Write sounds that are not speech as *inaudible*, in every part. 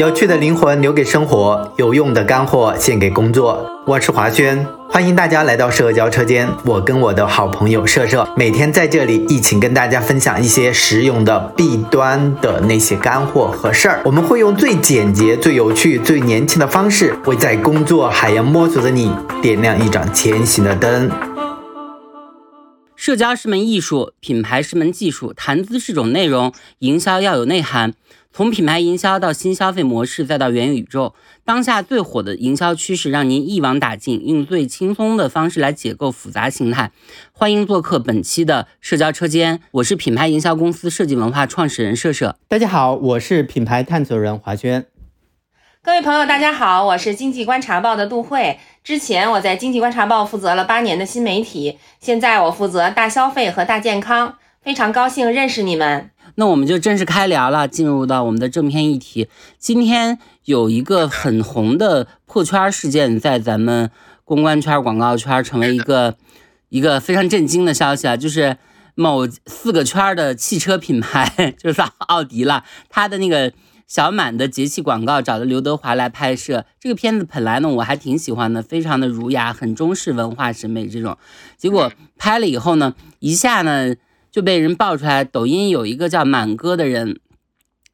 有趣的灵魂留给生活，有用的干货献给工作。我是华轩，欢迎大家来到社交车间。我跟我的好朋友社社每天在这里一起跟大家分享一些实用的弊端的那些干货和事儿。我们会用最简洁、最有趣、最年轻的方式，为在工作海洋摸索的你点亮一盏前行的灯。社交是门艺术，品牌是门技术，谈资是种内容，营销要有内涵。从品牌营销到新消费模式，再到元宇宙，当下最火的营销趋势，让您一网打尽，用最轻松的方式来解构复杂形态。欢迎做客本期的社交车间，我是品牌营销公司设计文化创始人社社。大家好，我是品牌探索人华轩。各位朋友，大家好，我是经济观察报的杜慧。之前我在经济观察报负责了八年的新媒体，现在我负责大消费和大健康，非常高兴认识你们。那我们就正式开聊了，进入到我们的正片议题。今天有一个很红的破圈事件，在咱们公关圈、广告圈成为一个 *laughs* 一个非常震惊的消息啊，就是某四个圈的汽车品牌，*laughs* 就是奥迪了，它的那个小满的节气广告找的刘德华来拍摄。这个片子本来呢我还挺喜欢的，非常的儒雅，很中式文化审美这种。结果拍了以后呢，一下呢。就被人爆出来，抖音有一个叫满哥的人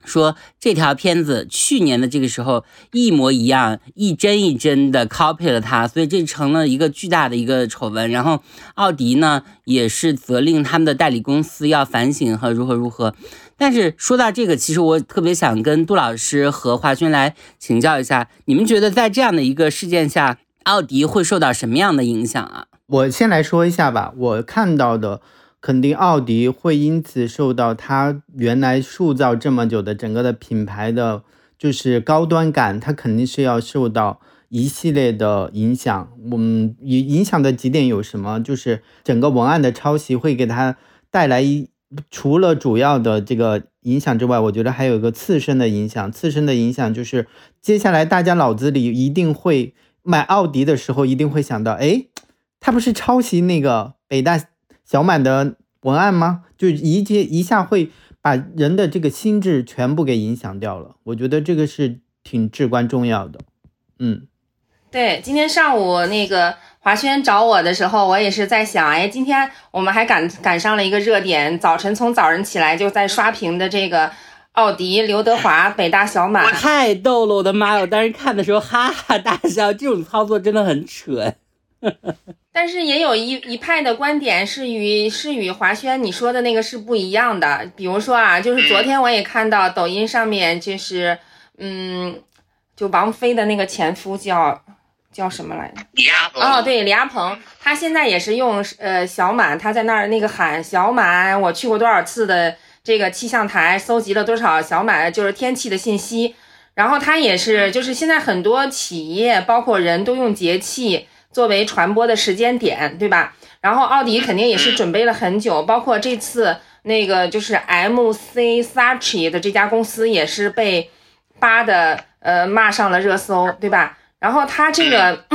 说这条片子去年的这个时候一模一样，一帧一帧的 copy 了他，所以这成了一个巨大的一个丑闻。然后奥迪呢也是责令他们的代理公司要反省和如何如何。但是说到这个，其实我特别想跟杜老师和华军来请教一下，你们觉得在这样的一个事件下，奥迪会受到什么样的影响啊？我先来说一下吧，我看到的。肯定奥迪会因此受到它原来塑造这么久的整个的品牌的就是高端感，它肯定是要受到一系列的影响。我们影影响的几点有什么？就是整个文案的抄袭会给它带来一除了主要的这个影响之外，我觉得还有一个次生的影响。次生的影响就是接下来大家脑子里一定会买奥迪的时候一定会想到，哎，它不是抄袭那个北大。小满的文案吗？就一接一下会把人的这个心智全部给影响掉了。我觉得这个是挺至关重要的。嗯，对，今天上午那个华轩找我的时候，我也是在想，哎，今天我们还赶赶上了一个热点，早晨从早晨起来就在刷屏的这个奥迪、刘德华、北大小满，太逗了，我的妈呀！我当时看的时候哈哈大笑，这种操作真的很蠢。但是也有一一派的观点是与是与华轩你说的那个是不一样的。比如说啊，就是昨天我也看到抖音上面，就是嗯，就王菲的那个前夫叫叫什么来着？李亚鹏。哦，对，李亚鹏，他现在也是用呃小满，他在那儿那个喊小满，我去过多少次的这个气象台，搜集了多少小满就是天气的信息。然后他也是，就是现在很多企业包括人都用节气。作为传播的时间点，对吧？然后奥迪肯定也是准备了很久，包括这次那个就是 M C Saatchi 的这家公司也是被扒的，呃，骂上了热搜，对吧？然后他这个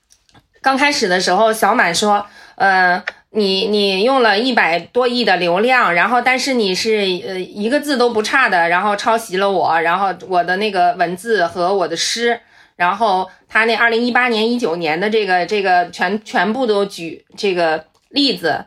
*clears throat* 刚开始的时候，小满说，呃，你你用了一百多亿的流量，然后但是你是呃一个字都不差的，然后抄袭了我，然后我的那个文字和我的诗。然后他那二零一八年、一九年的这个这个全全部都举这个例子，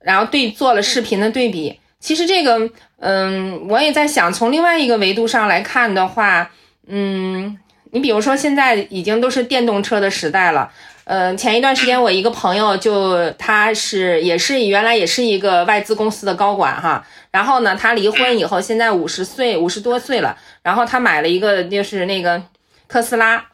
然后对做了视频的对比。其实这个，嗯，我也在想，从另外一个维度上来看的话，嗯，你比如说现在已经都是电动车的时代了。嗯，前一段时间我一个朋友就他是也是原来也是一个外资公司的高管哈，然后呢他离婚以后现在五十岁五十多岁了，然后他买了一个就是那个。特斯拉，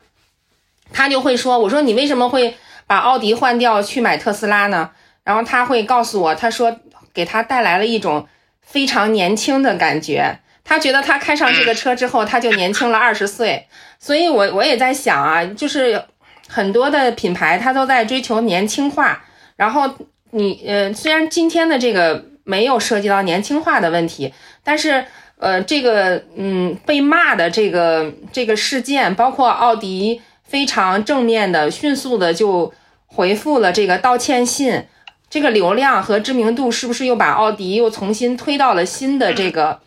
他就会说：“我说你为什么会把奥迪换掉去买特斯拉呢？”然后他会告诉我，他说给他带来了一种非常年轻的感觉。他觉得他开上这个车之后，他就年轻了二十岁。所以，我我也在想啊，就是很多的品牌它都在追求年轻化。然后你呃，虽然今天的这个没有涉及到年轻化的问题，但是。呃，这个嗯，被骂的这个这个事件，包括奥迪非常正面的、迅速的就回复了这个道歉信，这个流量和知名度是不是又把奥迪又重新推到了新的这个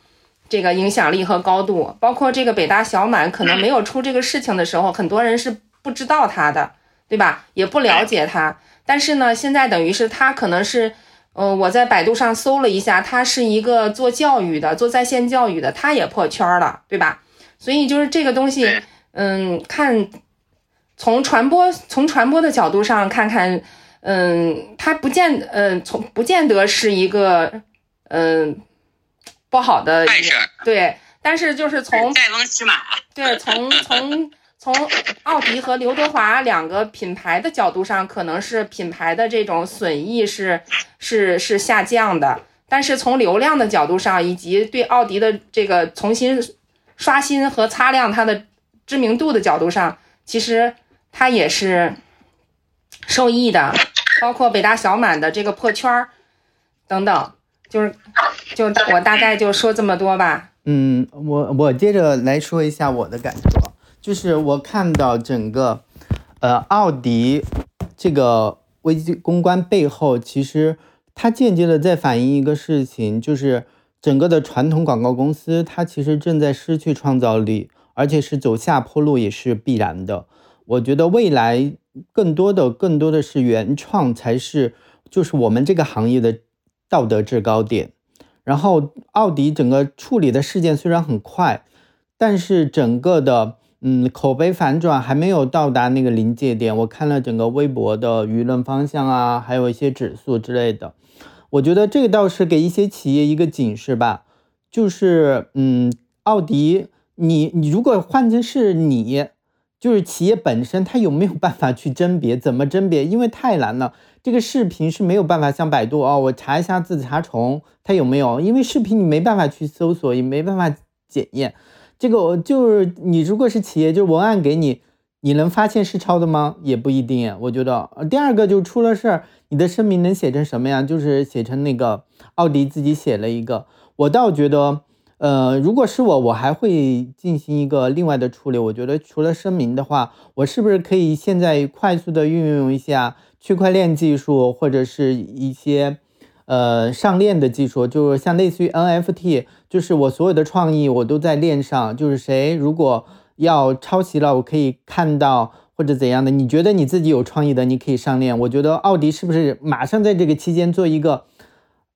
这个影响力和高度。包括这个北大小满，可能没有出这个事情的时候，很多人是不知道他的，对吧？也不了解他。但是呢，现在等于是他可能是，呃，我在百度上搜了一下，他是一个做教育的，做在线教育的，他也破圈了，对吧？所以就是这个东西，嗯，看从传播从传播的角度上看看，嗯，他不见，嗯，从不见得是一个，嗯，不好的坏事，对。但是就是从塞翁失马，对，从从。从奥迪和刘德华两个品牌的角度上，可能是品牌的这种损益是是是下降的，但是从流量的角度上，以及对奥迪的这个重新刷新和擦亮它的知名度的角度上，其实它也是受益的。包括北大小满的这个破圈儿等等，就是就我大概就说这么多吧。嗯，我我接着来说一下我的感受。就是我看到整个，呃，奥迪这个危机公关背后，其实它间接的在反映一个事情，就是整个的传统广告公司，它其实正在失去创造力，而且是走下坡路也是必然的。我觉得未来更多的、更多的是原创才是，就是我们这个行业的道德制高点。然后，奥迪整个处理的事件虽然很快，但是整个的。嗯，口碑反转还没有到达那个临界点。我看了整个微博的舆论方向啊，还有一些指数之类的，我觉得这个倒是给一些企业一个警示吧。就是，嗯，奥迪，你你如果换成是你，就是企业本身，它有没有办法去甄别？怎么甄别？因为太难了。这个视频是没有办法像百度哦，我查一下字查重它有没有？因为视频你没办法去搜索，也没办法检验。这个我就是你，如果是企业，就是文案给你，你能发现是抄的吗？也不一定。我觉得，第二个就出了事儿，你的声明能写成什么样？就是写成那个奥迪自己写了一个。我倒觉得，呃，如果是我，我还会进行一个另外的处理。我觉得除了声明的话，我是不是可以现在快速的运用一下区块链技术，或者是一些。呃，上链的技术就是像类似于 NFT，就是我所有的创意我都在链上，就是谁如果要抄袭了，我可以看到或者怎样的。你觉得你自己有创意的，你可以上链。我觉得奥迪是不是马上在这个期间做一个，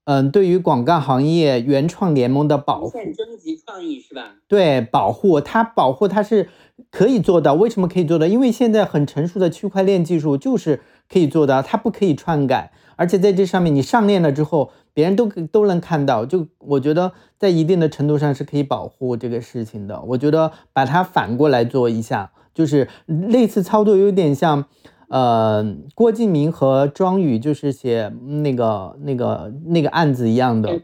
嗯，对于广告行业原创联盟的保护，征集创意是吧？对，保护它，保护它是可以做到。为什么可以做到？因为现在很成熟的区块链技术就是可以做到，它不可以篡改。而且在这上面，你上链了之后，别人都都能看到。就我觉得，在一定的程度上是可以保护这个事情的。我觉得把它反过来做一下，就是类似操作，有点像，呃，郭敬明和庄宇就是写那个那个那个案子一样的。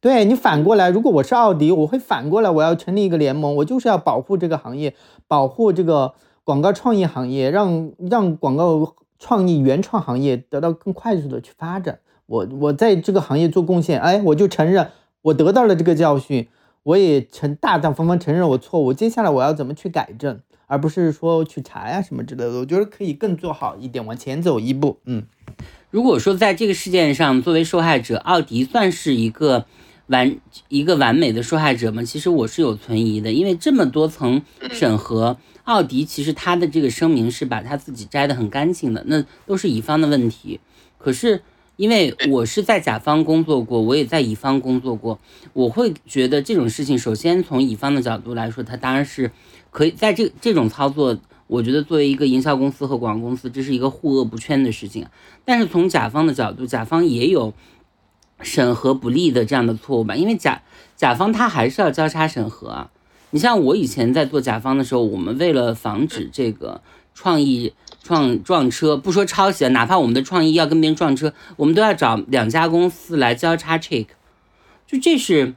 对你反过来，如果我是奥迪，我会反过来，我要成立一个联盟，我就是要保护这个行业，保护这个广告创意行业，让让广告。创意原创行业得到更快速的去发展，我我在这个行业做贡献，哎，我就承认我得到了这个教训，我也承大大方方承认我错误，接下来我要怎么去改正，而不是说去查呀什么之类的，我觉得可以更做好一点，往前走一步。嗯，如果说在这个事件上作为受害者，奥迪算是一个完一个完美的受害者吗？其实我是有存疑的，因为这么多层审核。奥迪其实他的这个声明是把他自己摘得很干净的，那都是乙方的问题。可是因为我是在甲方工作过，我也在乙方工作过，我会觉得这种事情，首先从乙方的角度来说，他当然是可以在这这种操作，我觉得作为一个营销公司和广告公司，这是一个互恶不圈的事情。但是从甲方的角度，甲方也有审核不力的这样的错误吧？因为甲甲方他还是要交叉审核啊。你像我以前在做甲方的时候，我们为了防止这个创意撞撞车，不说抄袭了，哪怕我们的创意要跟别人撞车，我们都要找两家公司来交叉 check，就这是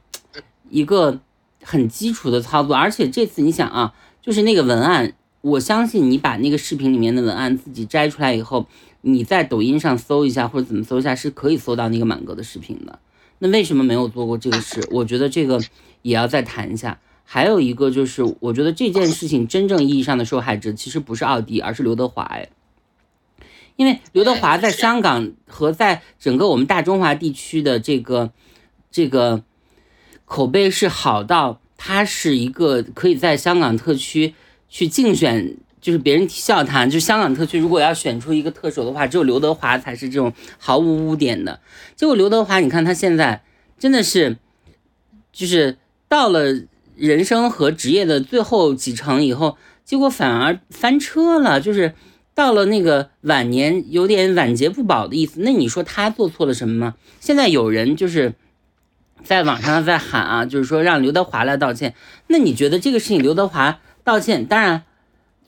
一个很基础的操作。而且这次你想啊，就是那个文案，我相信你把那个视频里面的文案自己摘出来以后，你在抖音上搜一下或者怎么搜一下，是可以搜到那个满格的视频的。那为什么没有做过这个事？我觉得这个也要再谈一下。还有一个就是，我觉得这件事情真正意义上的受害者其实不是奥迪，而是刘德华。哎，因为刘德华在香港和在整个我们大中华地区的这个这个口碑是好到他是一个可以在香港特区去竞选，就是别人笑他，就香港特区如果要选出一个特首的话，只有刘德华才是这种毫无污点的。结果刘德华，你看他现在真的是，就是到了人生和职业的最后几程以后，结果反而翻车了，就是到了那个晚年有点晚节不保的意思。那你说他做错了什么吗？现在有人就是。在网上在喊啊，就是说让刘德华来道歉。那你觉得这个事情刘德华道歉？当然，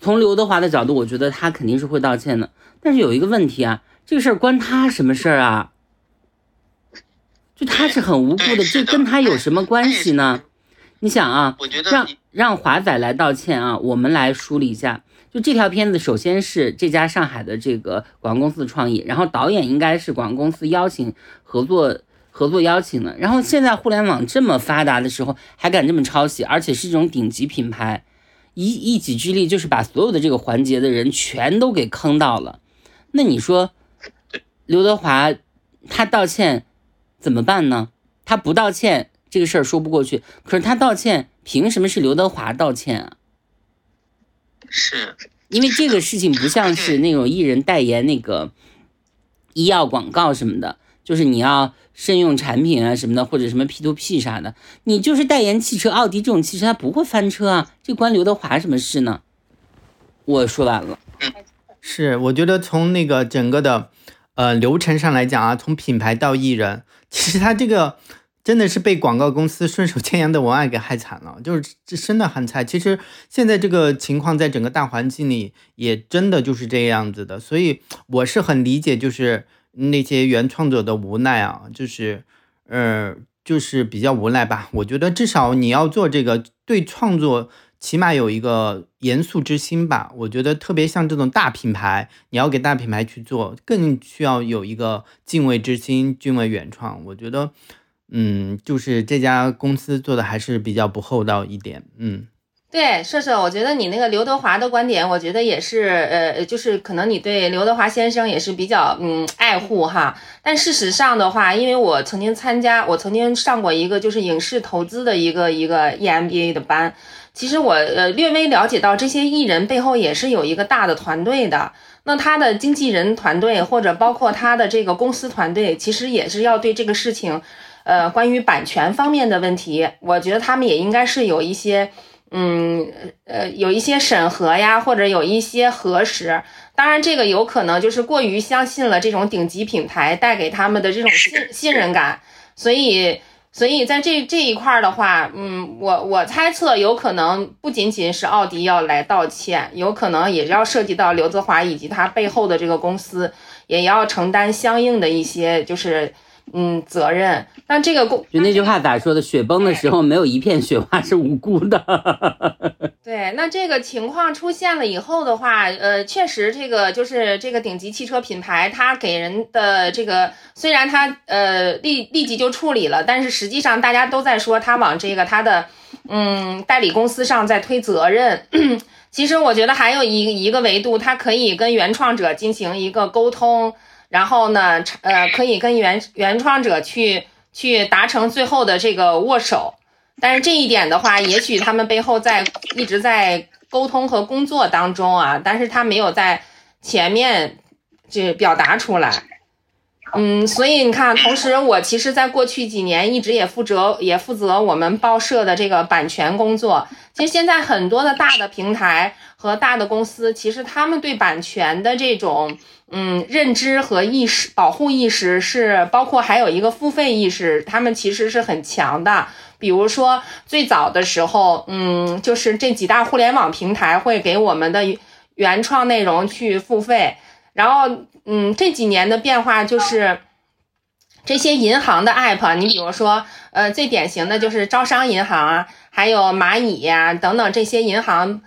从刘德华的角度，我觉得他肯定是会道歉的。但是有一个问题啊，这个事儿关他什么事儿啊？就他是很无辜的，这跟他有什么关系呢？你想啊，让让华仔来道歉啊，我们来梳理一下。就这条片子，首先是这家上海的这个广告公司的创意，然后导演应该是广告公司邀请合作。合作邀请的，然后现在互联网这么发达的时候，还敢这么抄袭，而且是这种顶级品牌，一一己之力就是把所有的这个环节的人全都给坑到了。那你说，刘德华他道歉怎么办呢？他不道歉这个事儿说不过去，可是他道歉，凭什么是刘德华道歉啊？是因为这个事情不像是那种艺人代言那个医药广告什么的。就是你要慎用产品啊什么的，或者什么 P to P 啥的，你就是代言汽车，奥迪这种汽车它不会翻车啊，这关刘德华什么事呢？我说完了。是，我觉得从那个整个的呃流程上来讲啊，从品牌到艺人，其实他这个真的是被广告公司顺手牵羊的文案给害惨了，就是这真的很惨。其实现在这个情况在整个大环境里也真的就是这样子的，所以我是很理解，就是。那些原创者的无奈啊，就是，呃，就是比较无奈吧。我觉得至少你要做这个，对创作起码有一个严肃之心吧。我觉得特别像这种大品牌，你要给大品牌去做，更需要有一个敬畏之心，敬畏原创。我觉得，嗯，就是这家公司做的还是比较不厚道一点，嗯。对，射射，我觉得你那个刘德华的观点，我觉得也是，呃，就是可能你对刘德华先生也是比较嗯爱护哈。但事实上的话，因为我曾经参加，我曾经上过一个就是影视投资的一个一个 EMBA 的班，其实我呃略微了解到这些艺人背后也是有一个大的团队的。那他的经纪人团队或者包括他的这个公司团队，其实也是要对这个事情，呃，关于版权方面的问题，我觉得他们也应该是有一些。嗯，呃，有一些审核呀，或者有一些核实。当然，这个有可能就是过于相信了这种顶级品牌带给他们的这种信信任感，所以，所以在这这一块的话，嗯，我我猜测有可能不仅仅是奥迪要来道歉，有可能也要涉及到刘泽华以及他背后的这个公司，也要承担相应的一些就是。嗯，责任。那这个公就那句话咋说的？雪崩的时候，没有一片雪花是无辜的。*laughs* *laughs* 对，那这个情况出现了以后的话，呃，确实这个就是这个顶级汽车品牌，它给人的这个虽然它呃立立即就处理了，但是实际上大家都在说它往这个它的嗯代理公司上在推责任。其实我觉得还有一一个维度，它可以跟原创者进行一个沟通。然后呢，呃，可以跟原原创者去去达成最后的这个握手，但是这一点的话，也许他们背后在一直在沟通和工作当中啊，但是他没有在前面这表达出来。嗯，所以你看，同时我其实在过去几年一直也负责也负责我们报社的这个版权工作。其实现在很多的大的平台和大的公司，其实他们对版权的这种。嗯，认知和意识、保护意识是包括还有一个付费意识，他们其实是很强的。比如说最早的时候，嗯，就是这几大互联网平台会给我们的原创内容去付费。然后，嗯，这几年的变化就是这些银行的 app，你比如说，呃，最典型的就是招商银行啊，还有蚂蚁呀等等这些银行。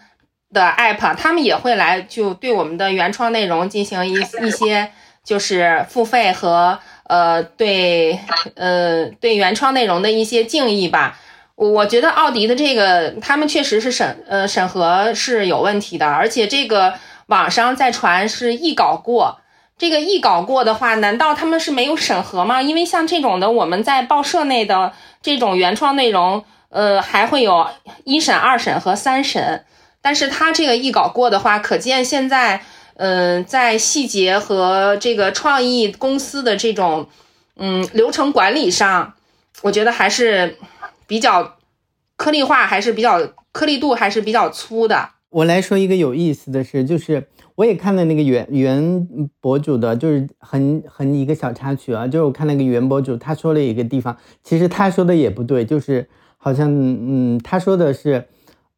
的 app，他们也会来就对我们的原创内容进行一一些就是付费和呃对呃对原创内容的一些敬意吧。我觉得奥迪的这个他们确实是审呃审核是有问题的，而且这个网上在传是易稿过，这个一稿过的话，难道他们是没有审核吗？因为像这种的我们在报社内的这种原创内容，呃，还会有一审、二审和三审。但是他这个一稿过的话，可见现在，嗯，在细节和这个创意公司的这种，嗯，流程管理上，我觉得还是比较颗粒化，还是比较颗粒度还是比较粗的。我来说一个有意思的事，就是我也看了那个原原博主的，就是很很一个小插曲啊，就是我看那个原博主他说了一个地方，其实他说的也不对，就是好像嗯，他说的是。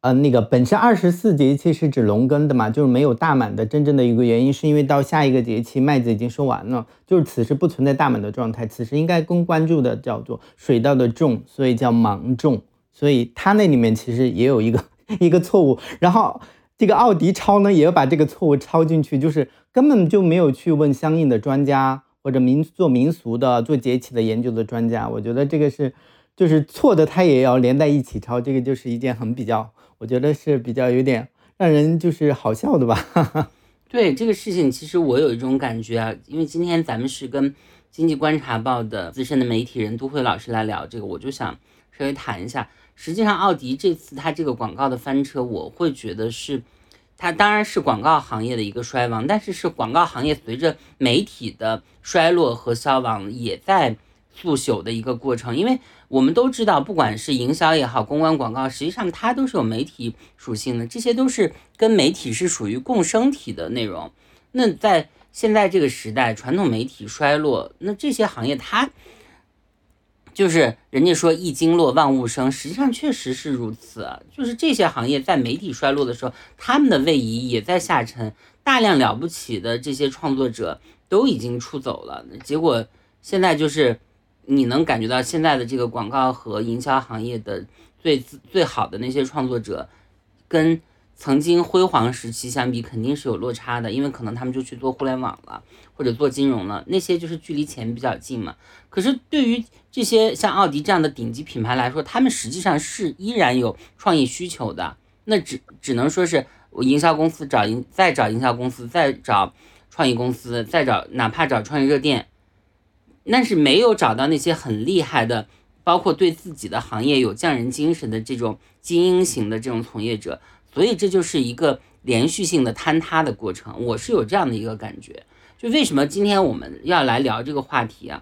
呃，那个本身二十四节气是指龙耕的嘛，就是没有大满的真正的一个原因，是因为到下一个节气麦子已经收完了，就是此时不存在大满的状态，此时应该更关注的叫做水稻的种，所以叫芒种，所以他那里面其实也有一个 *laughs* 一个错误，然后这个奥迪抄呢也要把这个错误抄进去，就是根本就没有去问相应的专家或者民做民俗的做节气的研究的专家，我觉得这个是就是错的，他也要连在一起抄，这个就是一件很比较。我觉得是比较有点让人就是好笑的吧。*laughs* 对这个事情，其实我有一种感觉啊，因为今天咱们是跟经济观察报的资深的媒体人都慧老师来聊这个，我就想稍微谈一下。实际上，奥迪这次它这个广告的翻车，我会觉得是它当然是广告行业的一个衰亡，但是是广告行业随着媒体的衰落和消亡也在速朽的一个过程，因为。我们都知道，不管是营销也好，公关广告，实际上它都是有媒体属性的，这些都是跟媒体是属于共生体的内容。那在现在这个时代，传统媒体衰落，那这些行业它就是人家说一经落万物生，实际上确实是如此。就是这些行业在媒体衰落的时候，他们的位移也在下沉，大量了不起的这些创作者都已经出走了，结果现在就是。你能感觉到现在的这个广告和营销行业的最最好的那些创作者，跟曾经辉煌时期相比，肯定是有落差的，因为可能他们就去做互联网了，或者做金融了，那些就是距离钱比较近嘛。可是对于这些像奥迪这样的顶级品牌来说，他们实际上是依然有创意需求的。那只只能说是我营销公司找营，再找营销公司，再找创意公司，再找哪怕找创意热店。但是没有找到那些很厉害的，包括对自己的行业有匠人精神的这种精英型的这种从业者，所以这就是一个连续性的坍塌的过程。我是有这样的一个感觉。就为什么今天我们要来聊这个话题啊？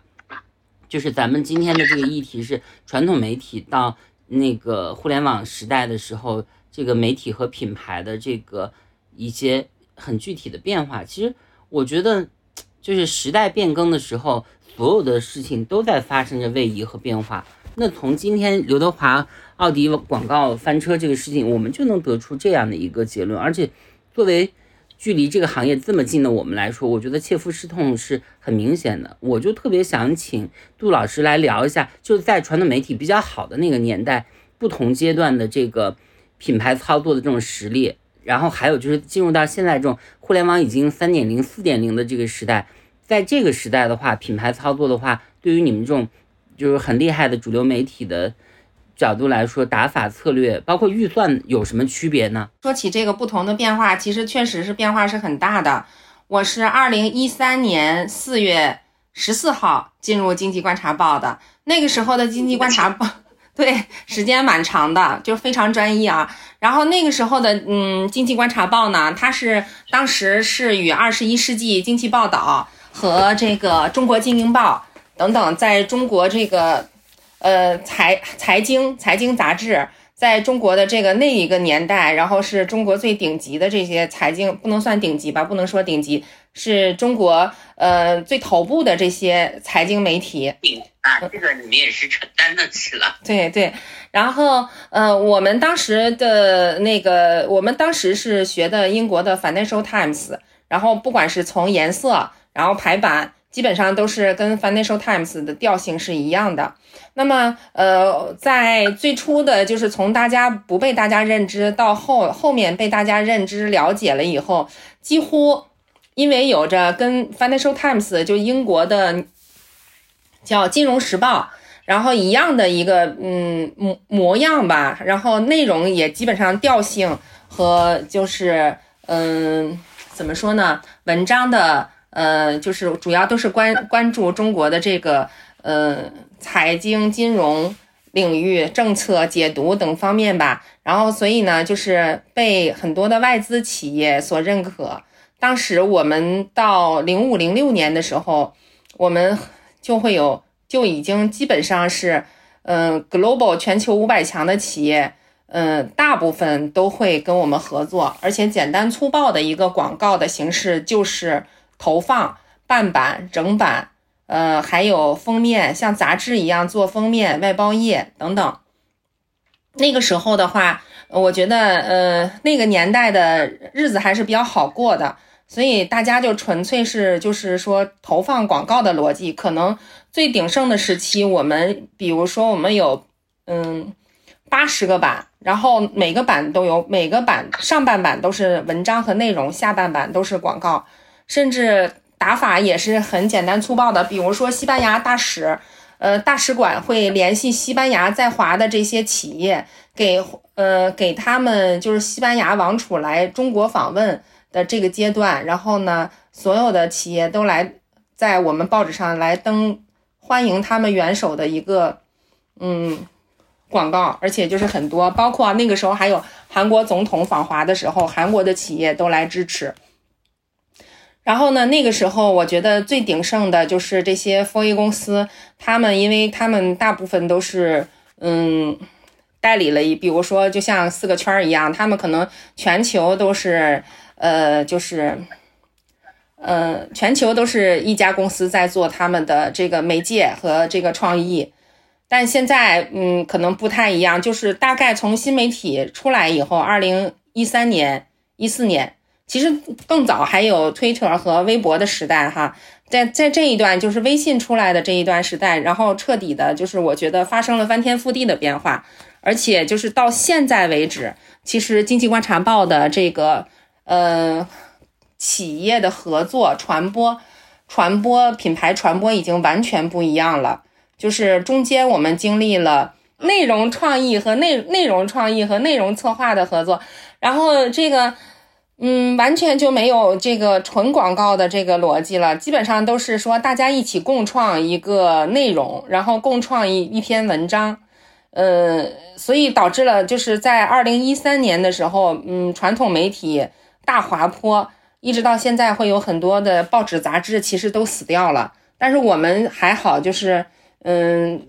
就是咱们今天的这个议题是传统媒体到那个互联网时代的时候，这个媒体和品牌的这个一些很具体的变化。其实我觉得，就是时代变更的时候。所有的事情都在发生着位移和变化。那从今天刘德华奥迪广告翻车这个事情，我们就能得出这样的一个结论。而且，作为距离这个行业这么近的我们来说，我觉得切肤之痛是很明显的。我就特别想请杜老师来聊一下，就是在传统媒体比较好的那个年代，不同阶段的这个品牌操作的这种实力，然后还有就是进入到现在这种互联网已经三点零、四点零的这个时代。在这个时代的话，品牌操作的话，对于你们这种就是很厉害的主流媒体的角度来说，打法策略包括预算有什么区别呢？说起这个不同的变化，其实确实是变化是很大的。我是二零一三年四月十四号进入经济观察报的，那个时候的经济观察报，*laughs* 对，时间蛮长的，就非常专一啊。然后那个时候的嗯，经济观察报呢，它是当时是与二十一世纪经济报道。和这个中国经营报等等，在中国这个呃财财经财经杂志，在中国的这个那一个年代，然后是中国最顶级的这些财经，不能算顶级吧，不能说顶级，是中国呃最头部的这些财经媒体。啊，这个你们也是承担得起了。对对，然后呃，我们当时的那个，我们当时是学的英国的 Financial Times，然后不管是从颜色。然后排版基本上都是跟 Financial Times 的调性是一样的。那么，呃，在最初的就是从大家不被大家认知到后后面被大家认知了解了以后，几乎因为有着跟 Financial Times 就英国的叫金融时报，然后一样的一个嗯模模样吧，然后内容也基本上调性和就是嗯怎么说呢，文章的。呃，就是主要都是关关注中国的这个呃财经金融领域、政策解读等方面吧。然后，所以呢，就是被很多的外资企业所认可。当时我们到零五零六年的时候，我们就会有就已经基本上是，嗯，global 全球五百强的企业，嗯，大部分都会跟我们合作，而且简单粗暴的一个广告的形式就是投放半版、整版。呃，还有封面，像杂志一样做封面、外包页等等。那个时候的话，我觉得，呃，那个年代的日子还是比较好过的，所以大家就纯粹是就是说投放广告的逻辑。可能最鼎盛的时期，我们比如说我们有，嗯，八十个版，然后每个版都有每个版上半版都是文章和内容，下半版都是广告，甚至。打法也是很简单粗暴的，比如说西班牙大使，呃，大使馆会联系西班牙在华的这些企业，给呃给他们就是西班牙王储来中国访问的这个阶段，然后呢，所有的企业都来在我们报纸上来登欢迎他们元首的一个嗯广告，而且就是很多，包括那个时候还有韩国总统访华的时候，韩国的企业都来支持。然后呢？那个时候，我觉得最鼎盛的就是这些 4A 公司，他们因为他们大部分都是嗯代理了一，比如说就像四个圈儿一样，他们可能全球都是呃就是呃全球都是一家公司在做他们的这个媒介和这个创意，但现在嗯可能不太一样，就是大概从新媒体出来以后，二零一三年、一四年。其实更早还有推特和微博的时代哈，在在这一段就是微信出来的这一段时代，然后彻底的就是我觉得发生了翻天覆地的变化，而且就是到现在为止，其实经济观察报的这个呃企业的合作传播传播品牌传播已经完全不一样了，就是中间我们经历了内容创意和内内容创意和内容策划的合作，然后这个。嗯，完全就没有这个纯广告的这个逻辑了，基本上都是说大家一起共创一个内容，然后共创一一篇文章，呃，所以导致了就是在二零一三年的时候，嗯，传统媒体大滑坡，一直到现在会有很多的报纸杂志其实都死掉了，但是我们还好，就是嗯，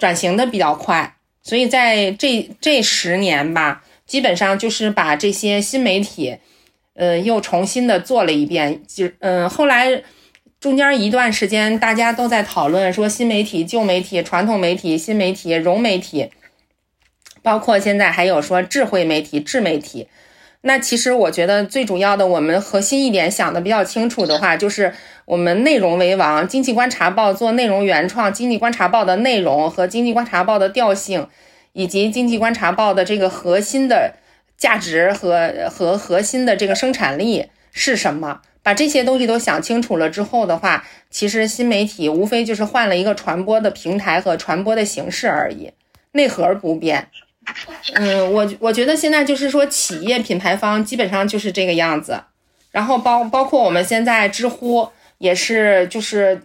转型的比较快，所以在这这十年吧。基本上就是把这些新媒体，呃，又重新的做了一遍。就嗯，后来中间一段时间，大家都在讨论说新媒体、旧媒体、传统媒体、新媒体、融媒体，包括现在还有说智慧媒体、智媒体。那其实我觉得最主要的，我们核心一点想的比较清楚的话，就是我们内容为王。经济观察报做内容原创，经济观察报的内容和经济观察报的调性。以及经济观察报的这个核心的价值和和核心的这个生产力是什么？把这些东西都想清楚了之后的话，其实新媒体无非就是换了一个传播的平台和传播的形式而已，内核不变。嗯，我我觉得现在就是说企业品牌方基本上就是这个样子，然后包包括我们现在知乎也是就是。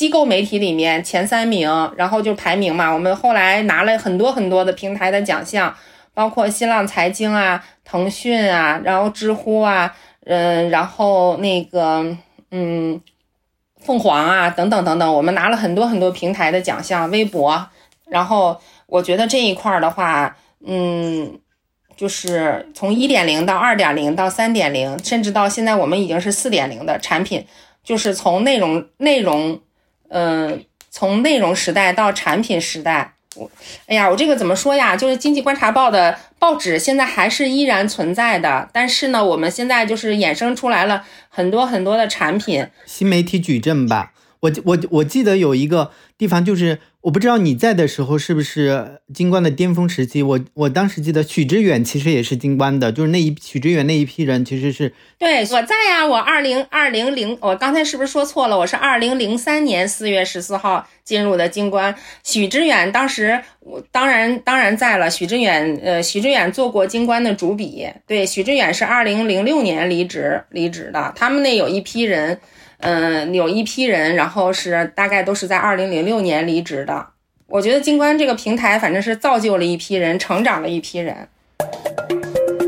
机构媒体里面前三名，然后就排名嘛。我们后来拿了很多很多的平台的奖项，包括新浪财经啊、腾讯啊，然后知乎啊，嗯，然后那个嗯，凤凰啊等等等等，我们拿了很多很多平台的奖项。微博，然后我觉得这一块的话，嗯，就是从一点零到二点零到三点零，甚至到现在我们已经是四点零的产品，就是从内容内容。嗯，从内容时代到产品时代，我，哎呀，我这个怎么说呀？就是经济观察报的报纸现在还是依然存在的，但是呢，我们现在就是衍生出来了很多很多的产品，新媒体矩阵吧。我我我记得有一个地方就是。我不知道你在的时候是不是金冠的巅峰时期？我我当时记得许知远其实也是金冠的，就是那一许知远那一批人其实是对我在呀。我二零二零零，我刚才是不是说错了？我是二零零三年四月十四号进入的金冠。许知远当时我当然当然在了。许知远呃，许知远做过金冠的主笔。对，许知远是二零零六年离职离职的。他们那有一批人。嗯，有一批人，然后是大概都是在二零零六年离职的。我觉得金冠这个平台反正是造就了一批人，成长了一批人。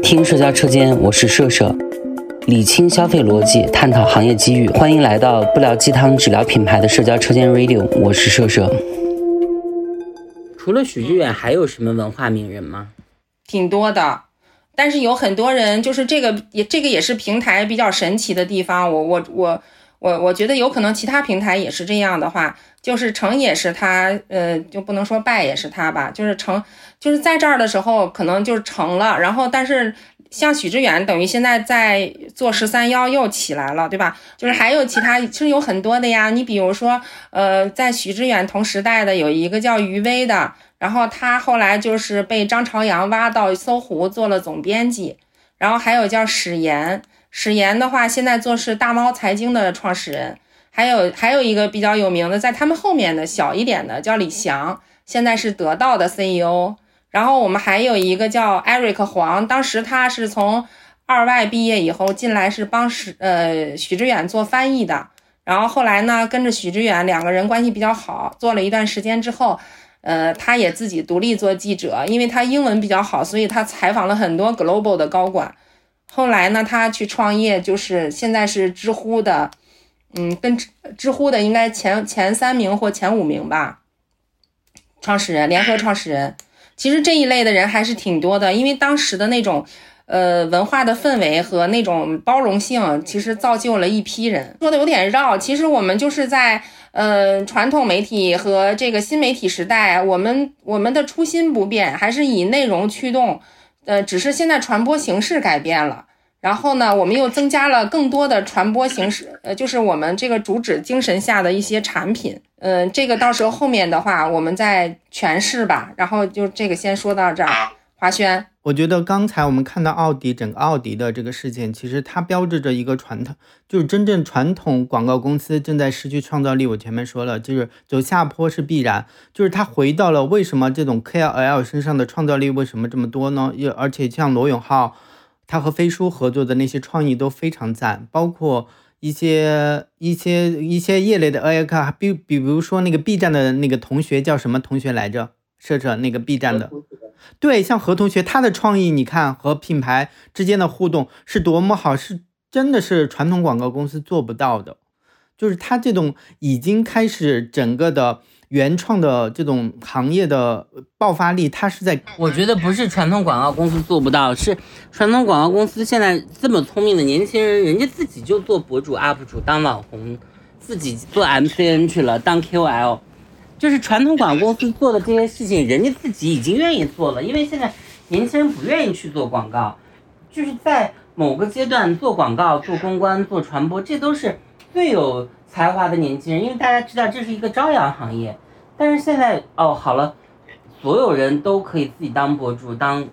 听社交车间，我是社社，理清消费逻辑，探讨行业机遇，欢迎来到不聊鸡汤只聊品牌的社交车间 Radio，我是社社。除了许志远，还有什么文化名人吗？挺多的，但是有很多人就是这个也这个也是平台比较神奇的地方。我我我我我我觉得有可能其他平台也是这样的话，就是成也是他，呃，就不能说败也是他吧，就是成就是在这儿的时候可能就成了，然后但是像许知远等于现在在做十三幺又起来了，对吧？就是还有其他其实有很多的呀，你比如说呃，在许知远同时代的有一个叫于薇的。然后他后来就是被张朝阳挖到搜狐做了总编辑，然后还有叫史岩，史岩的话现在做是大猫财经的创始人，还有还有一个比较有名的，在他们后面的小一点的叫李翔，现在是得到的 CEO。然后我们还有一个叫 Eric 黄，当时他是从二外毕业以后进来是帮史呃许知远做翻译的，然后后来呢跟着许知远两个人关系比较好，做了一段时间之后。呃，他也自己独立做记者，因为他英文比较好，所以他采访了很多 global 的高管。后来呢，他去创业，就是现在是知乎的，嗯，跟知知乎的应该前前三名或前五名吧。创始人，联合创始人，其实这一类的人还是挺多的，因为当时的那种。呃，文化的氛围和那种包容性，其实造就了一批人。说的有点绕，其实我们就是在呃传统媒体和这个新媒体时代，我们我们的初心不变，还是以内容驱动。呃，只是现在传播形式改变了，然后呢，我们又增加了更多的传播形式，呃，就是我们这个主旨精神下的一些产品。嗯，这个到时候后面的话，我们再诠释吧。然后就这个先说到这儿，华轩。我觉得刚才我们看到奥迪整个奥迪的这个事件，其实它标志着一个传统，就是真正传统广告公司正在失去创造力。我前面说了，就是走下坡是必然，就是它回到了为什么这种 KOL 身上的创造力为什么这么多呢？又而且像罗永浩，他和飞书合作的那些创意都非常赞，包括一些一些一些业内的 AI，比比如说那个 B 站的那个同学叫什么同学来着？设设那个 B 站的。对，像何同学，他的创意，你看和品牌之间的互动是多么好，是真的是传统广告公司做不到的。就是他这种已经开始整个的原创的这种行业的爆发力，他是在。我觉得不是传统广告公司做不到，是传统广告公司现在这么聪明的年轻人，人家自己就做博主、UP 主当网红，自己做 MCN 去了，当 KOL。就是传统广告公司做的这些事情，人家自己已经愿意做了，因为现在年轻人不愿意去做广告，就是在某个阶段做广告、做公关、做传播，这都是最有才华的年轻人，因为大家知道这是一个朝阳行业。但是现在哦，好了，所有人都可以自己当博主、当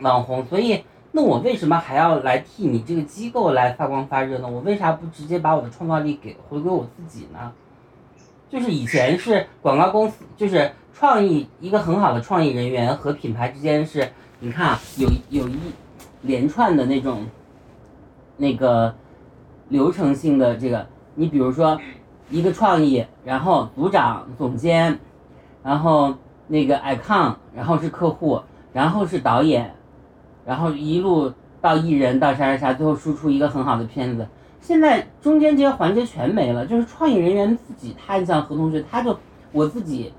网红，所以那我为什么还要来替你这个机构来发光发热呢？我为啥不直接把我的创造力给回归我自己呢？就是以前是广告公司，就是创意一个很好的创意人员和品牌之间是，你看啊，有有一连串的那种那个流程性的这个，你比如说一个创意，然后组长、总监，然后那个 icon，然后是客户，然后是导演，然后一路到艺人到啥啥啥，最后输出一个很好的片子。现在中间这些环节全没了，就是创意人员自己，他像何同学，他就我自己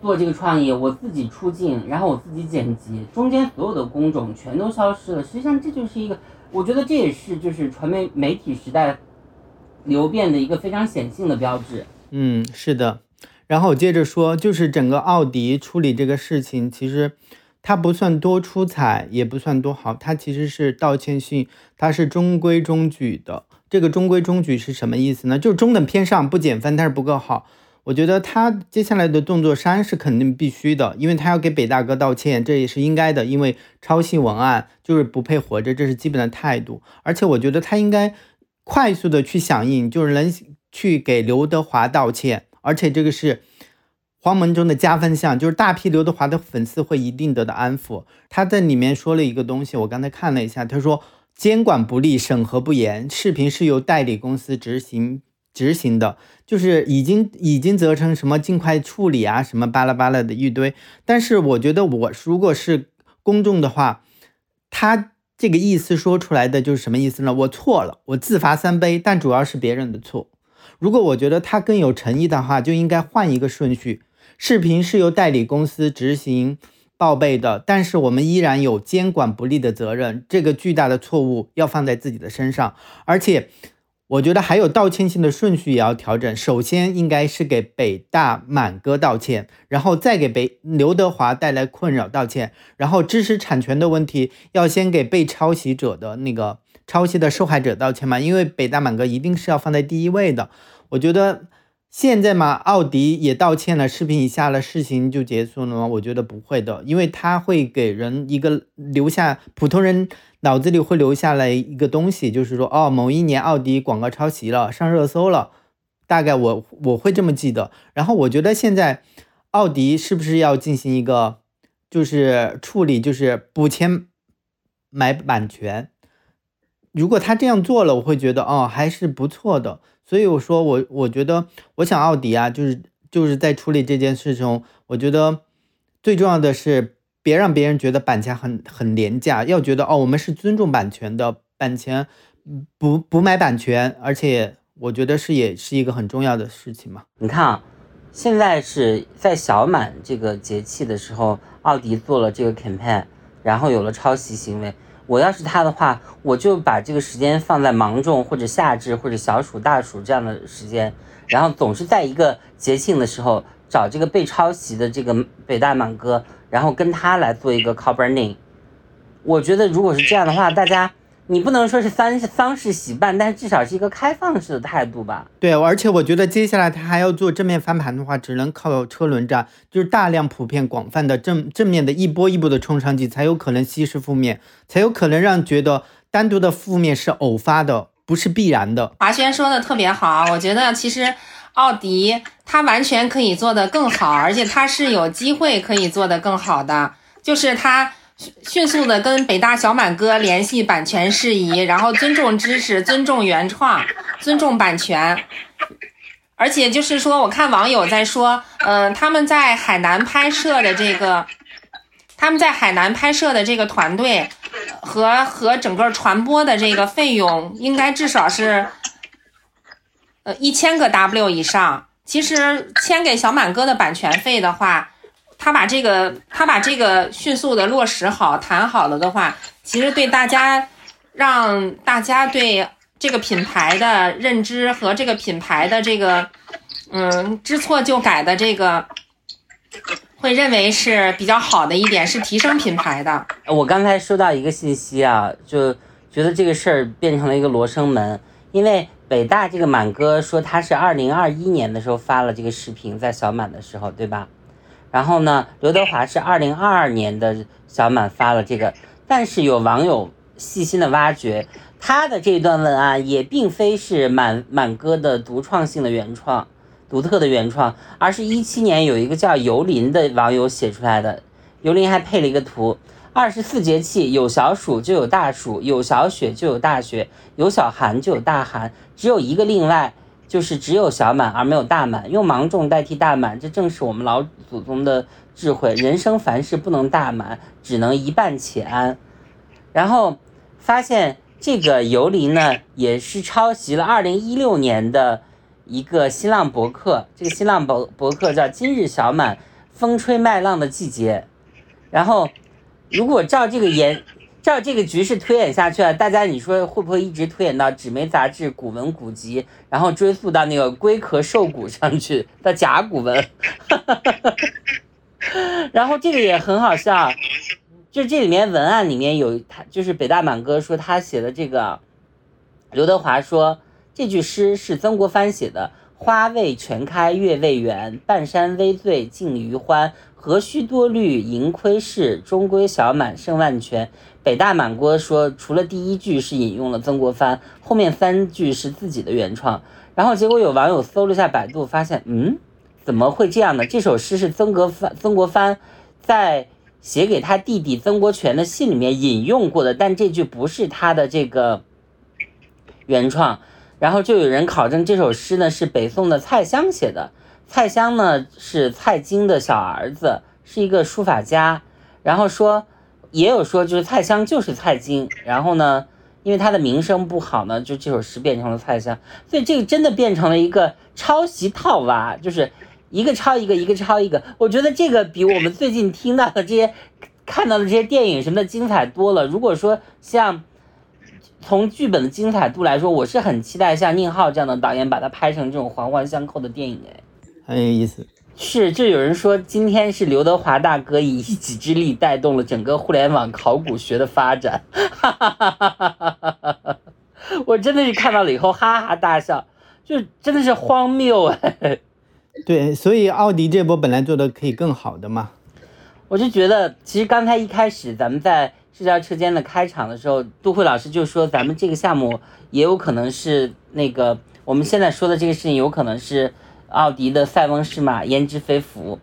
做这个创意，我自己出镜，然后我自己剪辑，中间所有的工种全都消失了。实际上这就是一个，我觉得这也是就是传媒媒体时代流变的一个非常显性的标志。嗯，是的。然后我接着说，就是整个奥迪处理这个事情，其实。它不算多出彩，也不算多好，它其实是道歉信，它是中规中矩的。这个中规中矩是什么意思呢？就是中等偏上，不减分，但是不够好。我觉得他接下来的动作删是肯定必须的，因为他要给北大哥道歉，这也是应该的。因为抄袭文案就是不配活着，这是基本的态度。而且我觉得他应该快速的去响应，就是能去给刘德华道歉，而且这个是。黄门中的加分项就是大批刘德华的粉丝会一定得到安抚。他在里面说了一个东西，我刚才看了一下，他说监管不力，审核不严，视频是由代理公司执行执行的，就是已经已经责成什么尽快处理啊，什么巴拉巴拉的一堆。但是我觉得我如果是公众的话，他这个意思说出来的就是什么意思呢？我错了，我自罚三杯，但主要是别人的错。如果我觉得他更有诚意的话，就应该换一个顺序。视频是由代理公司执行报备的，但是我们依然有监管不力的责任。这个巨大的错误要放在自己的身上，而且我觉得还有道歉性的顺序也要调整。首先应该是给北大满哥道歉，然后再给北刘德华带来困扰道歉，然后知识产权的问题要先给被抄袭者的那个。抄袭的受害者道歉嘛？因为北大满哥一定是要放在第一位的。我觉得现在嘛，奥迪也道歉了，视频一下了，事情就结束了吗？我觉得不会的，因为他会给人一个留下普通人脑子里会留下来一个东西，就是说哦，某一年奥迪广告抄袭了，上热搜了，大概我我会这么记得。然后我觉得现在奥迪是不是要进行一个就是处理，就是补钱买版权？如果他这样做了，我会觉得哦还是不错的。所以我说我我觉得我想奥迪啊，就是就是在处理这件事中，我觉得最重要的是别让别人觉得版权很很廉价，要觉得哦我们是尊重版权的，版权不不买版权，而且我觉得是也是一个很重要的事情嘛。你看啊，现在是在小满这个节气的时候，奥迪做了这个 campaign，然后有了抄袭行为。我要是他的话，我就把这个时间放在芒种或者夏至或者小暑大暑这样的时间，然后总是在一个节庆的时候找这个被抄袭的这个北大满哥，然后跟他来做一个 coverning。我觉得如果是这样的话，大家。你不能说是丧丧事喜办，但是至少是一个开放式的态度吧。对，而且我觉得接下来他还要做正面翻盘的话，只能靠车轮战，就是大量普遍广泛的正正面的一波一波的冲上去，才有可能稀释负面，才有可能让觉得单独的负面是偶发的，不是必然的。华轩说的特别好，我觉得其实奥迪它完全可以做得更好，而且它是有机会可以做得更好的，就是它。迅速的跟北大小满哥联系版权事宜，然后尊重知识、尊重原创、尊重版权。而且就是说，我看网友在说，嗯，他们在海南拍摄的这个，他们在海南拍摄的这个团队和和整个传播的这个费用，应该至少是呃一千个 W 以上。其实签给小满哥的版权费的话。他把这个，他把这个迅速的落实好，谈好了的话，其实对大家，让大家对这个品牌的认知和这个品牌的这个，嗯，知错就改的这个，会认为是比较好的一点，是提升品牌的。我刚才收到一个信息啊，就觉得这个事儿变成了一个罗生门，因为北大这个满哥说他是二零二一年的时候发了这个视频，在小满的时候，对吧？然后呢，刘德华是二零二二年的小满发了这个，但是有网友细心的挖掘，他的这段文案也并非是满满哥的独创性的原创、独特的原创，而是一七年有一个叫游林的网友写出来的。游林还配了一个图，二十四节气有小暑就有大暑，有小雪就有大雪，有小寒就有大寒，只有一个例外。就是只有小满而没有大满，用芒种代替大满，这正是我们老祖宗的智慧。人生凡事不能大满，只能一半且安。然后发现这个游离呢，也是抄袭了二零一六年的一个新浪博客，这个新浪博博客叫“今日小满，风吹麦浪的季节”。然后如果照这个言。照这个局势推演下去啊，大家你说会不会一直推演到纸媒杂志、古文古籍，然后追溯到那个龟壳兽骨上去的甲骨文？*laughs* 然后这个也很好笑，就这里面文案里面有他，就是北大满哥说他写的这个，刘德华说这句诗是曾国藩写的：“花未全开月未圆，半山微醉尽余欢。何须多虑盈亏事，终归小满胜万全。”北大满锅说，除了第一句是引用了曾国藩，后面三句是自己的原创。然后结果有网友搜了一下百度，发现，嗯，怎么会这样呢？这首诗是曾国藩曾国藩在写给他弟弟曾国荃的信里面引用过的，但这句不是他的这个原创。然后就有人考证这首诗呢是北宋的蔡襄写的。蔡襄呢是蔡京的小儿子，是一个书法家。然后说，也有说就是蔡襄就是蔡京。然后呢，因为他的名声不好呢，就这首诗变成了蔡襄。所以这个真的变成了一个抄袭套娃，就是一个抄一个，一个抄一个。我觉得这个比我们最近听到的这些、看到的这些电影什么的精彩多了。如果说像从剧本的精彩度来说，我是很期待像宁浩这样的导演把它拍成这种环环相扣的电影。哎。很有意思，是，就有人说今天是刘德华大哥以一己之力带动了整个互联网考古学的发展，哈哈哈哈哈哈我真的是看到了以后哈哈大笑，就真的是荒谬哎。对，所以奥迪这波本来做的可以更好的嘛。我就觉得，其实刚才一开始咱们在社交车间的开场的时候，杜慧老师就说咱们这个项目也有可能是那个我们现在说的这个事情有可能是。奥迪的塞翁失马焉知非福，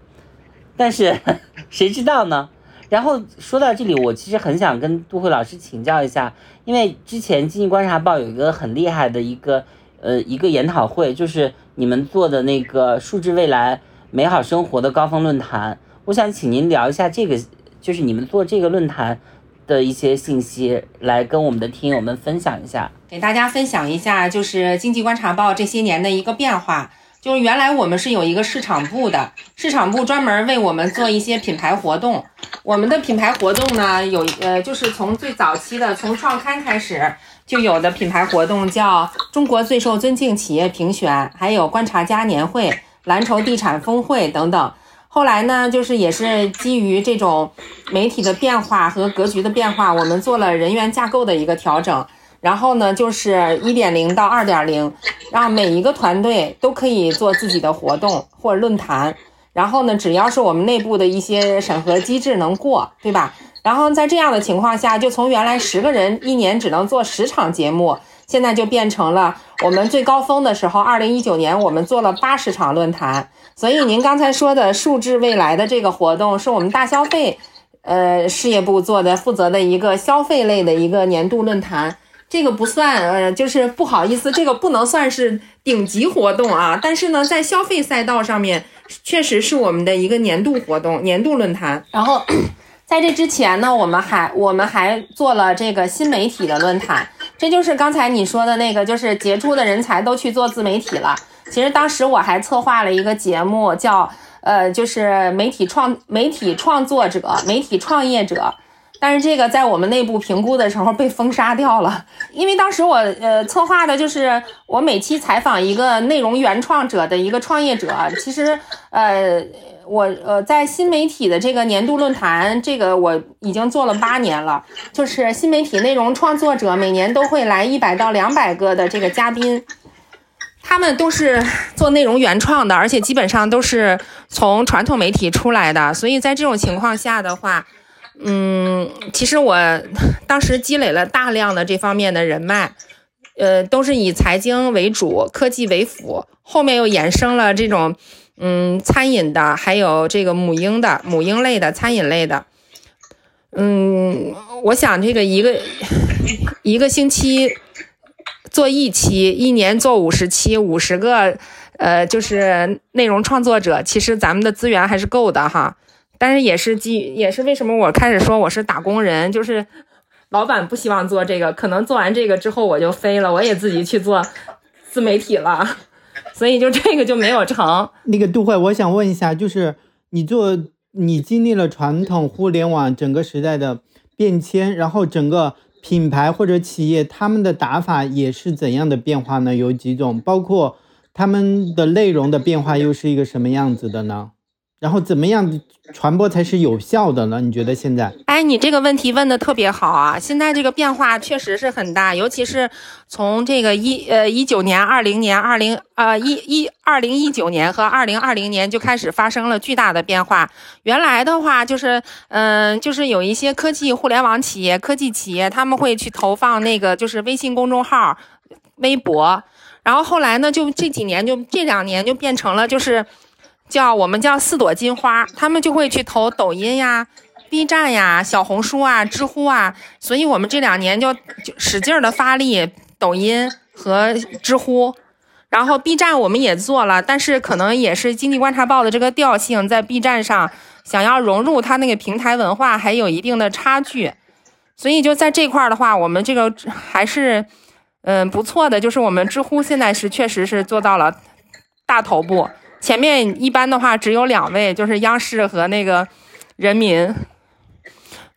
但是 *laughs* 谁知道呢？然后说到这里，我其实很想跟杜慧老师请教一下，因为之前经济观察报有一个很厉害的一个呃一个研讨会，就是你们做的那个数字未来美好生活的高峰论坛，我想请您聊一下这个，就是你们做这个论坛的一些信息，来跟我们的听友们分享一下，给大家分享一下，就是经济观察报这些年的一个变化。就是原来我们是有一个市场部的，市场部专门为我们做一些品牌活动。我们的品牌活动呢，有呃，就是从最早期的从创刊开始就有的品牌活动，叫中国最受尊敬企业评选，还有观察家年会、蓝筹地产峰会等等。后来呢，就是也是基于这种媒体的变化和格局的变化，我们做了人员架构的一个调整。然后呢，就是一点零到二点零，让每一个团队都可以做自己的活动或者论坛。然后呢，只要是我们内部的一些审核机制能过，对吧？然后在这样的情况下，就从原来十个人一年只能做十场节目，现在就变成了我们最高峰的时候，二零一九年我们做了八十场论坛。所以您刚才说的数字未来的这个活动，是我们大消费，呃，事业部做的负责的一个消费类的一个年度论坛。这个不算，呃，就是不好意思，这个不能算是顶级活动啊。但是呢，在消费赛道上面，确实是我们的一个年度活动、年度论坛。然后，在这之前呢，我们还我们还做了这个新媒体的论坛。这就是刚才你说的那个，就是杰出的人才都去做自媒体了。其实当时我还策划了一个节目，叫呃，就是媒体创媒体创作者、媒体创业者。但是这个在我们内部评估的时候被封杀掉了，因为当时我呃策划的就是我每期采访一个内容原创者的一个创业者。其实呃我呃在新媒体的这个年度论坛，这个我已经做了八年了。就是新媒体内容创作者每年都会来一百到两百个的这个嘉宾，他们都是做内容原创的，而且基本上都是从传统媒体出来的。所以在这种情况下的话。嗯，其实我 *laughs* 当时积累了大量的这方面的人脉，呃，都是以财经为主，科技为辅，后面又衍生了这种嗯餐饮的，还有这个母婴的母婴类的餐饮类的。嗯，我想这个一个 *laughs* 一个星期做一期，一年做五十期，五十个呃，就是内容创作者，其实咱们的资源还是够的哈。但是也是基于，也是为什么我开始说我是打工人，*laughs* 就是老板不希望做这个，可能做完这个之后我就飞了，我也自己去做自媒体了，*laughs* 所以就这个就没有成。那个杜慧，我想问一下，就是你做，你经历了传统互联网整个时代的变迁，然后整个品牌或者企业他们的打法也是怎样的变化呢？有几种，包括他们的内容的变化又是一个什么样子的呢？然后怎么样传播才是有效的呢？你觉得现在？哎，你这个问题问的特别好啊！现在这个变化确实是很大，尤其是从这个一呃一九年、二零年、二零呃一一二零一九年和二零二零年就开始发生了巨大的变化。原来的话就是嗯，就是有一些科技互联网企业、科技企业，他们会去投放那个就是微信公众号、微博，然后后来呢，就这几年就这两年就变成了就是。叫我们叫四朵金花，他们就会去投抖音呀、B 站呀、小红书啊、知乎啊，所以我们这两年就就使劲的发力抖音和知乎。然后 B 站我们也做了，但是可能也是经济观察报的这个调性，在 B 站上想要融入它那个平台文化，还有一定的差距。所以就在这块儿的话，我们这个还是嗯不错的，就是我们知乎现在是确实是做到了大头部，前面一般的话只有两位，就是央视和那个人民。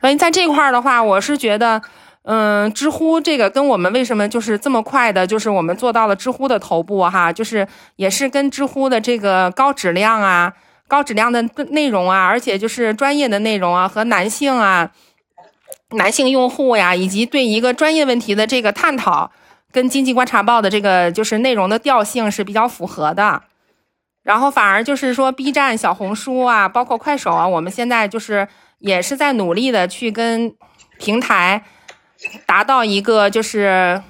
所以在这块儿的话，我是觉得。嗯，知乎这个跟我们为什么就是这么快的，就是我们做到了知乎的头部哈，就是也是跟知乎的这个高质量啊、高质量的内容啊，而且就是专业的内容啊和男性啊、男性用户呀，以及对一个专业问题的这个探讨，跟经济观察报的这个就是内容的调性是比较符合的。然后反而就是说，B 站、小红书啊，包括快手啊，我们现在就是也是在努力的去跟平台。达到一个就是，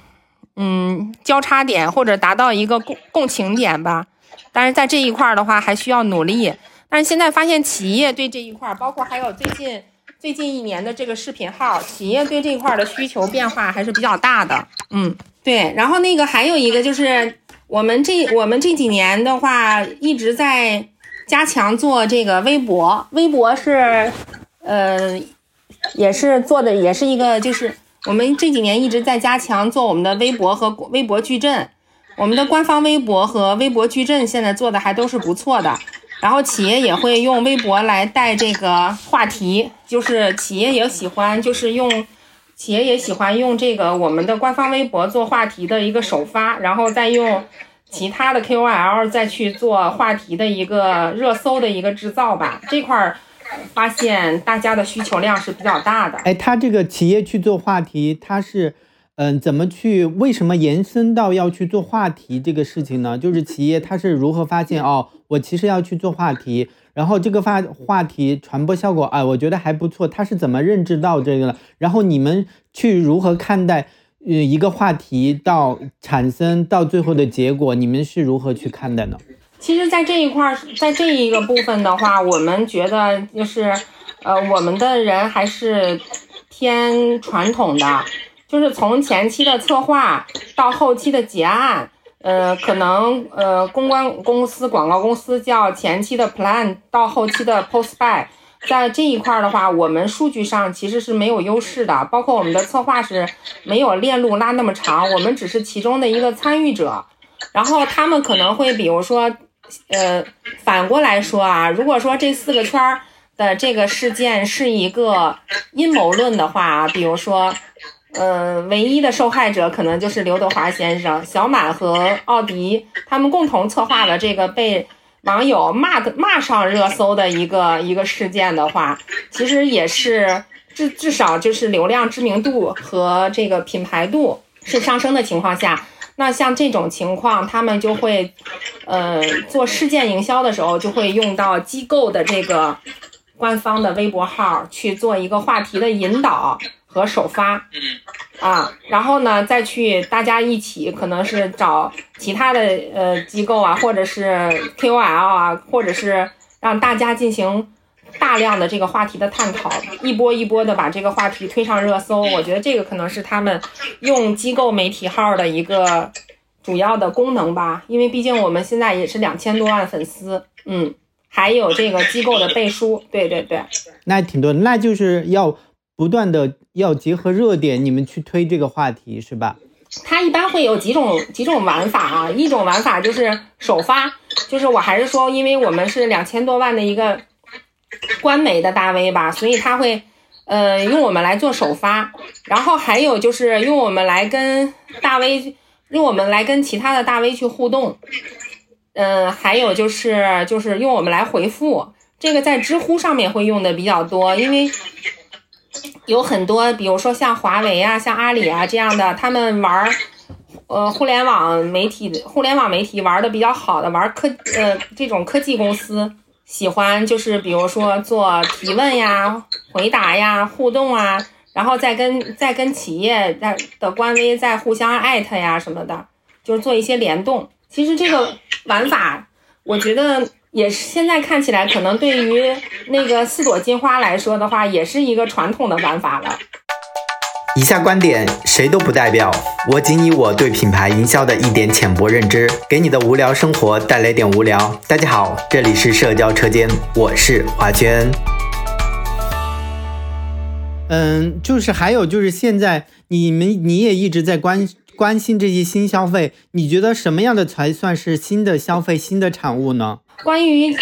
嗯，交叉点或者达到一个共共情点吧。但是在这一块儿的话，还需要努力。但是现在发现企业对这一块儿，包括还有最近最近一年的这个视频号，企业对这一块的需求变化还是比较大的。嗯，对。然后那个还有一个就是，我们这我们这几年的话一直在加强做这个微博，微博是，呃，也是做的也是一个就是。我们这几年一直在加强做我们的微博和微博矩阵，我们的官方微博和微博矩阵现在做的还都是不错的。然后企业也会用微博来带这个话题，就是企业也喜欢，就是用企业也喜欢用这个我们的官方微博做话题的一个首发，然后再用其他的 KOL 再去做话题的一个热搜的一个制造吧。这块儿。发现大家的需求量是比较大的。哎，他这个企业去做话题，他是，嗯，怎么去？为什么延伸到要去做话题这个事情呢？就是企业他是如何发现哦，我其实要去做话题，然后这个话话题传播效果，哎，我觉得还不错。他是怎么认知到这个了？然后你们去如何看待，呃，一个话题到产生到最后的结果，你们是如何去看待呢？其实，在这一块儿，在这一个部分的话，我们觉得就是，呃，我们的人还是偏传统的，就是从前期的策划到后期的结案，呃，可能呃，公关公司、广告公司叫前期的 plan 到后期的 post buy，在这一块儿的话，我们数据上其实是没有优势的，包括我们的策划是没有链路拉那么长，我们只是其中的一个参与者，然后他们可能会比如说。呃，反过来说啊，如果说这四个圈儿的这个事件是一个阴谋论的话，比如说，呃，唯一的受害者可能就是刘德华先生、小满和奥迪他们共同策划了这个被网友骂的骂上热搜的一个一个事件的话，其实也是至至少就是流量知名度和这个品牌度是上升的情况下。那像这种情况，他们就会，呃，做事件营销的时候，就会用到机构的这个官方的微博号去做一个话题的引导和首发，啊，然后呢，再去大家一起，可能是找其他的呃机构啊，或者是 KOL 啊，或者是让大家进行。大量的这个话题的探讨，一波一波的把这个话题推上热搜，我觉得这个可能是他们用机构媒体号的一个主要的功能吧。因为毕竟我们现在也是两千多万粉丝，嗯，还有这个机构的背书，对对对，那挺多，那就是要不断的要结合热点，你们去推这个话题是吧？它一般会有几种几种玩法啊，一种玩法就是首发，就是我还是说，因为我们是两千多万的一个。官媒的大 V 吧，所以他会，呃，用我们来做首发，然后还有就是用我们来跟大 V，用我们来跟其他的大 V 去互动，嗯，还有就是就是用我们来回复，这个在知乎上面会用的比较多，因为有很多，比如说像华为啊、像阿里啊这样的，他们玩，呃，互联网媒体、互联网媒体玩的比较好的，玩科，呃，这种科技公司。喜欢就是比如说做提问呀、回答呀、互动啊，然后再跟再跟企业在的官微再互相艾特呀什么的，就是做一些联动。其实这个玩法，我觉得也是现在看起来可能对于那个四朵金花来说的话，也是一个传统的玩法了。以下观点谁都不代表，我仅以我对品牌营销的一点浅薄认知，给你的无聊生活带来点无聊。大家好，这里是社交车间，我是华娟。嗯，就是还有就是现在你们你也一直在关关心这些新消费，你觉得什么样的才算是新的消费、新的产物呢？关于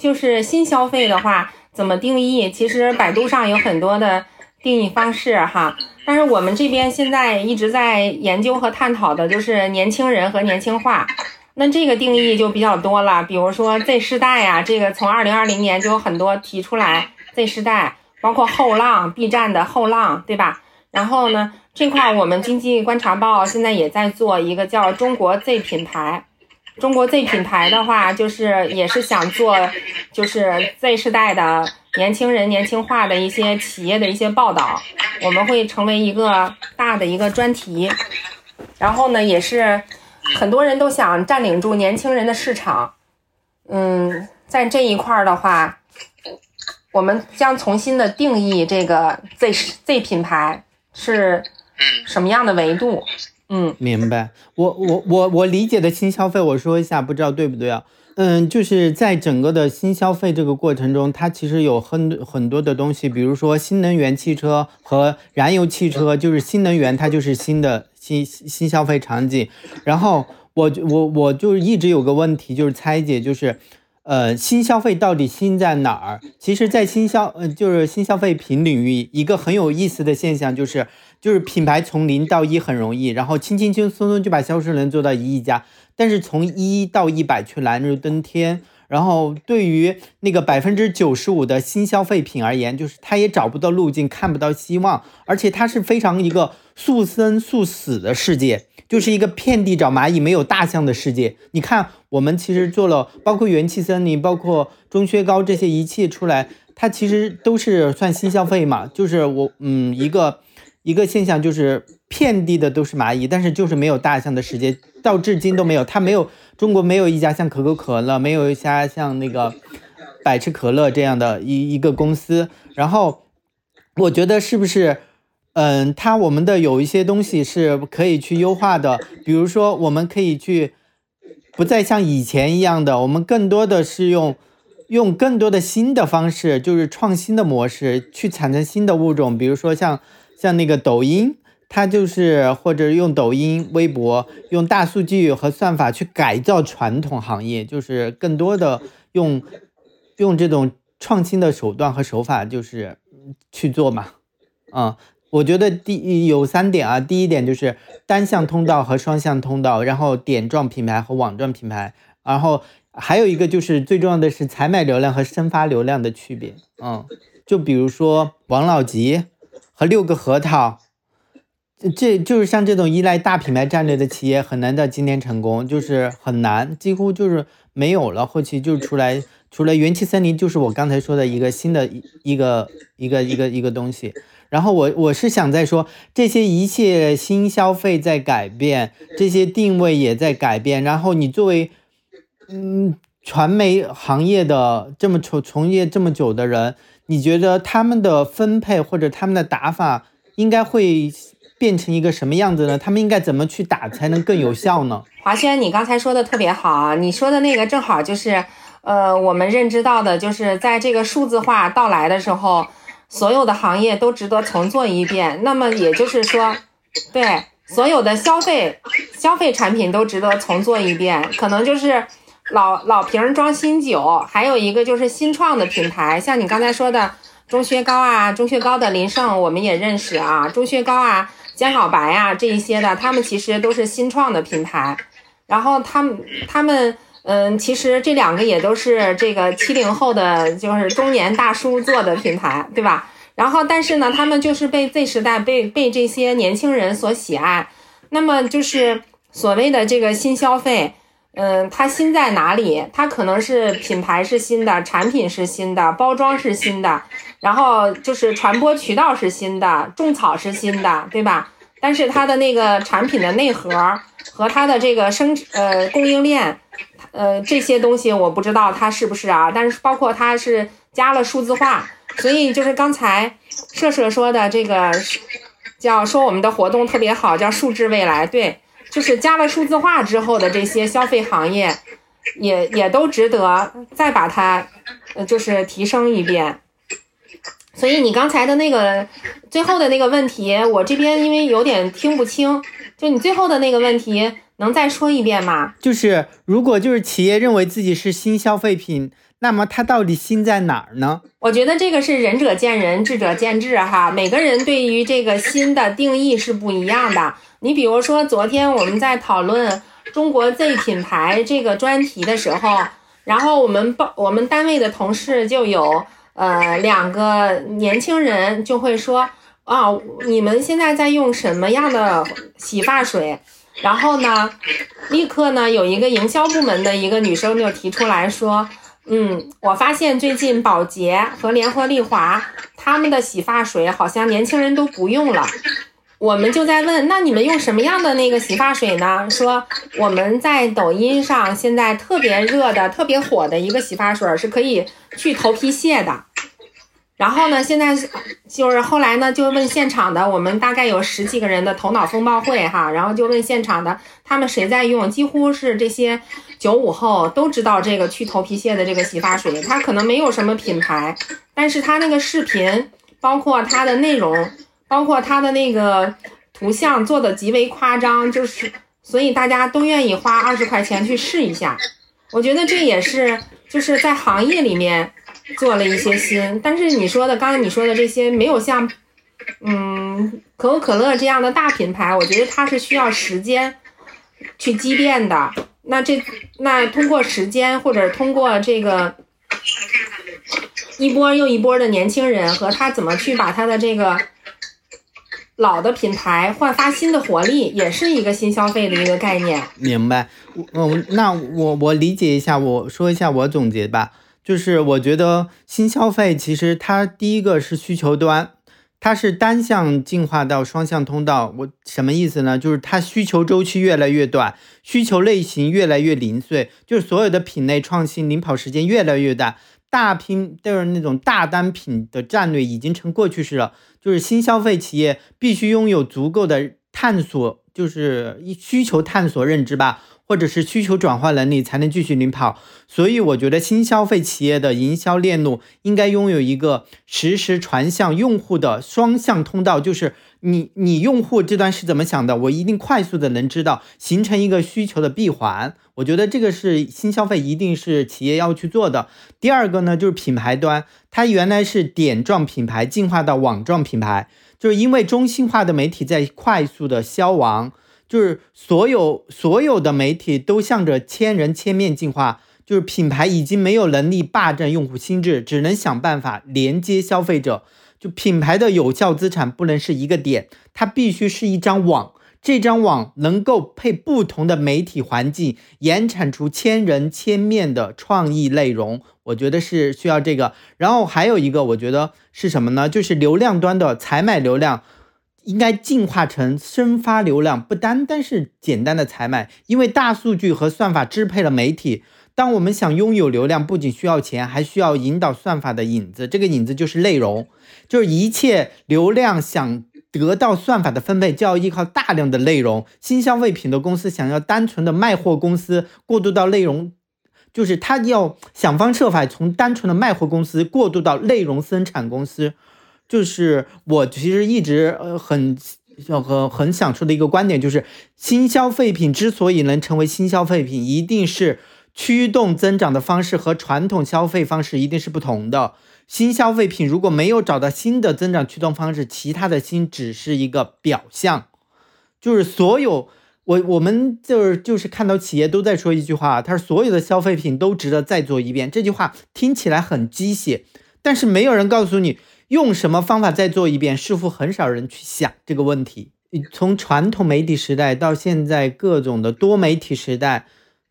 就是新消费的话，怎么定义？其实百度上有很多的。定义方式哈，但是我们这边现在一直在研究和探讨的就是年轻人和年轻化，那这个定义就比较多了，比如说 Z 世代呀，这个从二零二零年就有很多提出来 Z 世代，包括后浪 B 站的后浪，对吧？然后呢，这块我们经济观察报现在也在做一个叫中国 Z 品牌，中国 Z 品牌的话，就是也是想做，就是 Z 世代的。年轻人年轻化的一些企业的一些报道，我们会成为一个大的一个专题。然后呢，也是很多人都想占领住年轻人的市场。嗯，在这一块儿的话，我们将重新的定义这个 Z Z 品牌是什么样的维度。嗯，明白。我我我我理解的新消费，我说一下，不知道对不对啊？嗯，就是在整个的新消费这个过程中，它其实有很很多的东西，比如说新能源汽车和燃油汽车，就是新能源它就是新的新新消费场景。然后我我我就一直有个问题，就是拆解，就是呃新消费到底新在哪儿？其实，在新消呃就是新消费品领域，一个很有意思的现象就是就是品牌从零到一很容易，然后轻轻轻松松就把销售能做到一亿家。但是从一到一百却难如登天。然后对于那个百分之九十五的新消费品而言，就是它也找不到路径，看不到希望，而且它是非常一个速生速死的世界，就是一个遍地找蚂蚁没有大象的世界。你看，我们其实做了，包括元气森林，包括钟薛高这些仪器出来，它其实都是算新消费嘛。就是我嗯一个一个现象就是。遍地的都是蚂蚁，但是就是没有大象的世界，到至今都没有。它没有中国没有一家像可口可乐，没有一家像那个百事可乐这样的一一个公司。然后我觉得是不是，嗯，它我们的有一些东西是可以去优化的，比如说我们可以去不再像以前一样的，我们更多的是用用更多的新的方式，就是创新的模式去产生新的物种，比如说像像那个抖音。它就是或者用抖音、微博，用大数据和算法去改造传统行业，就是更多的用用这种创新的手段和手法，就是去做嘛。嗯，我觉得第有三点啊，第一点就是单向通道和双向通道，然后点状品牌和网状品牌，然后还有一个就是最重要的是采买流量和生发流量的区别。嗯，就比如说王老吉和六个核桃。这就是像这种依赖大品牌战略的企业，很难在今天成功，就是很难，几乎就是没有了。后期就出来，除了元气森林，就是我刚才说的一个新的一个一个一个一个东西。然后我我是想在说，这些一切新消费在改变，这些定位也在改变。然后你作为嗯传媒行业的这么从从业这么久的人，你觉得他们的分配或者他们的打法应该会？变成一个什么样子呢？他们应该怎么去打才能更有效呢？华轩，你刚才说的特别好啊！你说的那个正好就是，呃，我们认知到的，就是在这个数字化到来的时候，所有的行业都值得重做一遍。那么也就是说，对所有的消费消费产品都值得重做一遍。可能就是老老瓶装新酒，还有一个就是新创的品牌，像你刚才说的钟薛高啊，钟薛高的林胜我们也认识啊，钟薛高啊。江小白啊，这一些的，他们其实都是新创的品牌，然后他们他们嗯，其实这两个也都是这个七零后的就是中年大叔做的品牌，对吧？然后但是呢，他们就是被 Z 时代被被这些年轻人所喜爱，那么就是所谓的这个新消费，嗯，它新在哪里？它可能是品牌是新的，产品是新的，包装是新的。然后就是传播渠道是新的，种草是新的，对吧？但是它的那个产品的内核和它的这个生呃供应链，呃这些东西我不知道它是不是啊。但是包括它是加了数字化，所以就是刚才社社说的这个叫说我们的活动特别好，叫数字未来，对，就是加了数字化之后的这些消费行业，也也都值得再把它，呃，就是提升一遍。所以你刚才的那个最后的那个问题，我这边因为有点听不清，就你最后的那个问题，能再说一遍吗？就是如果就是企业认为自己是新消费品，那么它到底新在哪儿呢？我觉得这个是仁者见仁，智者见智哈。每个人对于这个新的定义是不一样的。你比如说，昨天我们在讨论中国 Z 品牌这个专题的时候，然后我们报我们单位的同事就有。呃，两个年轻人就会说啊，你们现在在用什么样的洗发水？然后呢，立刻呢，有一个营销部门的一个女生就提出来说，嗯，我发现最近宝洁和联合利华他们的洗发水好像年轻人都不用了。我们就在问，那你们用什么样的那个洗发水呢？说我们在抖音上现在特别热的、特别火的一个洗发水是可以去头皮屑的。然后呢，现在就是后来呢，就问现场的，我们大概有十几个人的头脑风暴会哈，然后就问现场的，他们谁在用？几乎是这些九五后都知道这个去头皮屑的这个洗发水，它可能没有什么品牌，但是它那个视频，包括它的内容。包括它的那个图像做的极为夸张，就是所以大家都愿意花二十块钱去试一下。我觉得这也是就是在行业里面做了一些新，但是你说的刚刚你说的这些没有像嗯可口可乐这样的大品牌，我觉得它是需要时间去积淀的。那这那通过时间或者通过这个一波又一波的年轻人和他怎么去把他的这个。老的品牌焕发新的活力，也是一个新消费的一个概念。明白，嗯，那我我理解一下，我说一下我总结吧。就是我觉得新消费其实它第一个是需求端，它是单向进化到双向通道。我什么意思呢？就是它需求周期越来越短，需求类型越来越零碎，就是所有的品类创新领跑时间越来越大。大拼就是那种大单品的战略已经成过去式了，就是新消费企业必须拥有足够的探索，就是需求探索认知吧。或者是需求转化能力才能继续领跑，所以我觉得新消费企业的营销链路应该拥有一个实时传向用户的双向通道，就是你你用户这端是怎么想的，我一定快速的能知道，形成一个需求的闭环。我觉得这个是新消费一定是企业要去做的。第二个呢，就是品牌端，它原来是点状品牌进化到网状品牌，就是因为中心化的媒体在快速的消亡。就是所有所有的媒体都向着千人千面进化，就是品牌已经没有能力霸占用户心智，只能想办法连接消费者。就品牌的有效资产不能是一个点，它必须是一张网，这张网能够配不同的媒体环境，延产出千人千面的创意内容。我觉得是需要这个。然后还有一个，我觉得是什么呢？就是流量端的采买流量。应该进化成生发流量，不单单是简单的采买，因为大数据和算法支配了媒体。当我们想拥有流量，不仅需要钱，还需要引导算法的影子。这个影子就是内容，就是一切流量想得到算法的分配，就要依靠大量的内容。新消费品的公司想要单纯的卖货公司过渡到内容，就是他要想方设法从单纯的卖货公司过渡到内容生产公司。就是我其实一直呃很很很想说的一个观点，就是新消费品之所以能成为新消费品，一定是驱动增长的方式和传统消费方式一定是不同的。新消费品如果没有找到新的增长驱动方式，其他的新只是一个表象。就是所有我我们就是就是看到企业都在说一句话，他说所有的消费品都值得再做一遍。这句话听起来很机械，但是没有人告诉你。用什么方法再做一遍？似乎很少人去想这个问题。从传统媒体时代到现在各种的多媒体时代，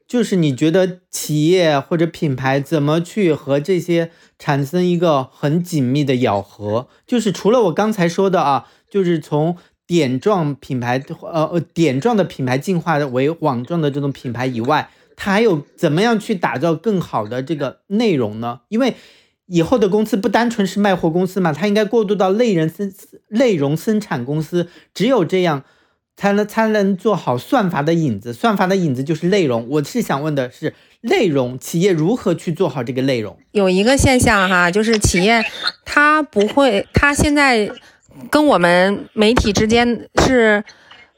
就是你觉得企业或者品牌怎么去和这些产生一个很紧密的咬合？就是除了我刚才说的啊，就是从点状品牌呃呃点状的品牌进化为网状的这种品牌以外，它还有怎么样去打造更好的这个内容呢？因为。以后的公司不单纯是卖货公司嘛，它应该过渡到内容生内容生产公司，只有这样才能才能做好算法的影子。算法的影子就是内容。我是想问的是，内容企业如何去做好这个内容？有一个现象哈，就是企业它不会，它现在跟我们媒体之间是，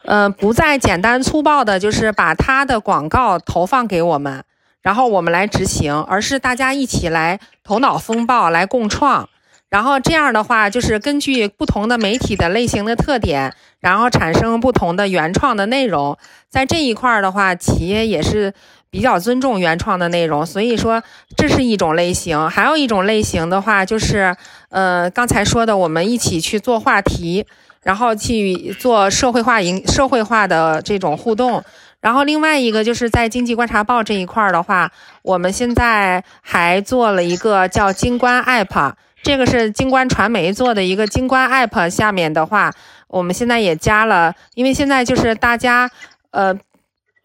呃，不再简单粗暴的，就是把它的广告投放给我们。然后我们来执行，而是大家一起来头脑风暴来共创，然后这样的话就是根据不同的媒体的类型的特点，然后产生不同的原创的内容。在这一块儿的话，企业也是比较尊重原创的内容，所以说这是一种类型。还有一种类型的话，就是呃刚才说的，我们一起去做话题，然后去做社会化营社会化的这种互动。然后另外一个就是在经济观察报这一块儿的话，我们现在还做了一个叫金观 App，这个是京观传媒做的一个京观 App。下面的话，我们现在也加了，因为现在就是大家，呃，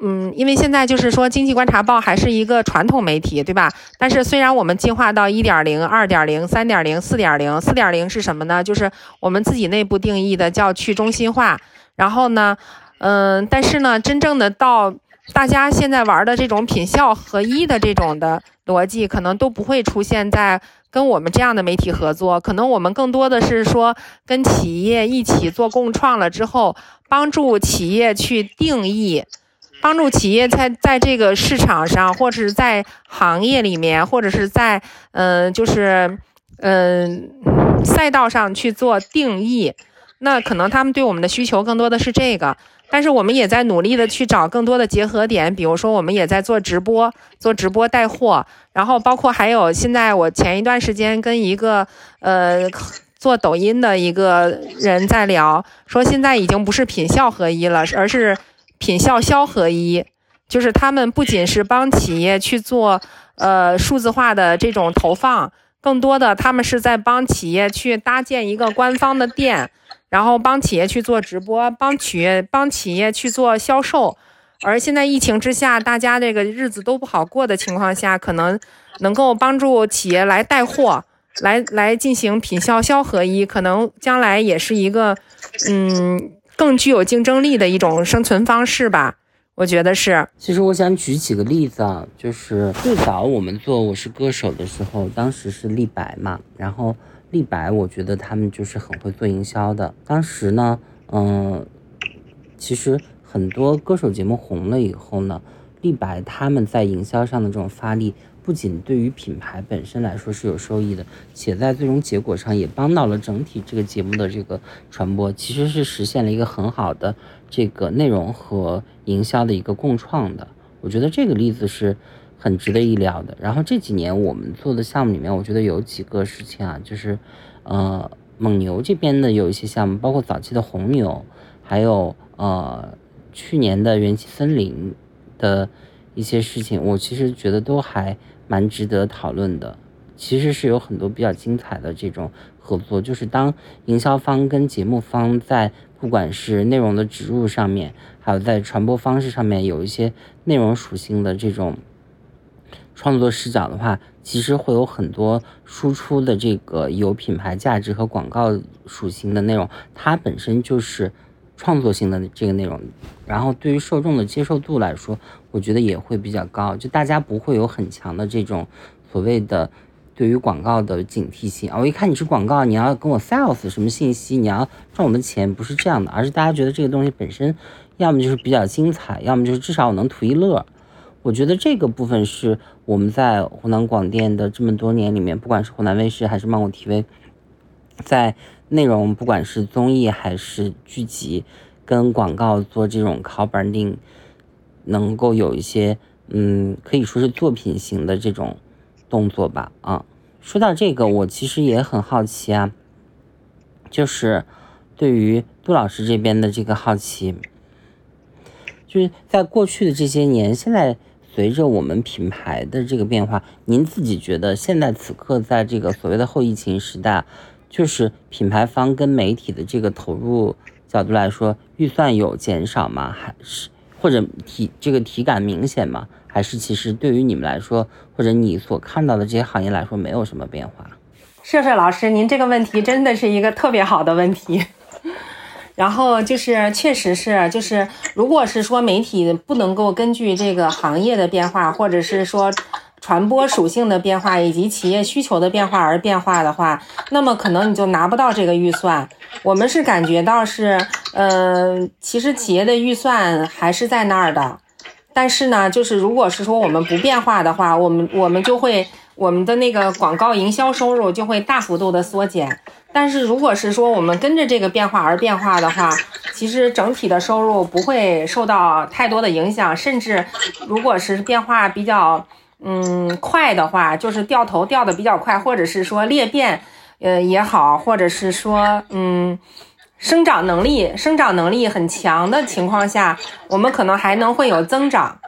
嗯，因为现在就是说经济观察报还是一个传统媒体，对吧？但是虽然我们进化到一点零、二点零、三点零、四点零，四点零是什么呢？就是我们自己内部定义的叫去中心化。然后呢？嗯，但是呢，真正的到大家现在玩的这种品效合一的这种的逻辑，可能都不会出现在跟我们这样的媒体合作。可能我们更多的是说跟企业一起做共创了之后，帮助企业去定义，帮助企业在在这个市场上，或者是在行业里面，或者是在嗯，就是嗯赛道上去做定义。那可能他们对我们的需求更多的是这个。但是我们也在努力的去找更多的结合点，比如说我们也在做直播，做直播带货，然后包括还有现在我前一段时间跟一个呃做抖音的一个人在聊，说现在已经不是品效合一了，而是品效销合一，就是他们不仅是帮企业去做呃数字化的这种投放，更多的他们是在帮企业去搭建一个官方的店。然后帮企业去做直播，帮企业帮企业去做销售，而现在疫情之下，大家这个日子都不好过的情况下，可能能够帮助企业来带货，来来进行品销销合一，可能将来也是一个嗯更具有竞争力的一种生存方式吧。我觉得是。其实我想举几个例子啊，就是最早我们做《我是歌手》的时候，当时是立白嘛，然后。立白，我觉得他们就是很会做营销的。当时呢，嗯，其实很多歌手节目红了以后呢，立白他们在营销上的这种发力，不仅对于品牌本身来说是有收益的，且在最终结果上也帮到了整体这个节目的这个传播，其实是实现了一个很好的这个内容和营销的一个共创的。我觉得这个例子是。很值得意料的。然后这几年我们做的项目里面，我觉得有几个事情啊，就是，呃，蒙牛这边的有一些项目，包括早期的红牛，还有呃去年的元气森林的一些事情，我其实觉得都还蛮值得讨论的。其实是有很多比较精彩的这种合作，就是当营销方跟节目方在不管是内容的植入上面，还有在传播方式上面有一些内容属性的这种。创作视角的话，其实会有很多输出的这个有品牌价值和广告属性的内容，它本身就是创作性的这个内容，然后对于受众的接受度来说，我觉得也会比较高，就大家不会有很强的这种所谓的对于广告的警惕性啊，我一看你是广告，你要跟我 sales 什么信息，你要赚我的钱，不是这样的，而是大家觉得这个东西本身，要么就是比较精彩，要么就是至少我能图一乐。我觉得这个部分是我们在湖南广电的这么多年里面，不管是湖南卫视还是芒果 TV，在内容不管是综艺还是剧集，跟广告做这种 c o branding，能够有一些嗯，可以说是作品型的这种动作吧。啊，说到这个，我其实也很好奇啊，就是对于杜老师这边的这个好奇，就是在过去的这些年，现在。随着我们品牌的这个变化，您自己觉得现在此刻在这个所谓的后疫情时代，就是品牌方跟媒体的这个投入角度来说，预算有减少吗？还是或者体这个体感明显吗？还是其实对于你们来说，或者你所看到的这些行业来说，没有什么变化？射射老师，您这个问题真的是一个特别好的问题。然后就是，确实是，就是如果是说媒体不能够根据这个行业的变化，或者是说传播属性的变化以及企业需求的变化而变化的话，那么可能你就拿不到这个预算。我们是感觉到是，呃，其实企业的预算还是在那儿的，但是呢，就是如果是说我们不变化的话，我们我们就会我们的那个广告营销收入就会大幅度的缩减。但是如果是说我们跟着这个变化而变化的话，其实整体的收入不会受到太多的影响，甚至如果是变化比较嗯快的话，就是掉头掉的比较快，或者是说裂变呃也好，或者是说嗯生长能力生长能力很强的情况下，我们可能还能会有增长。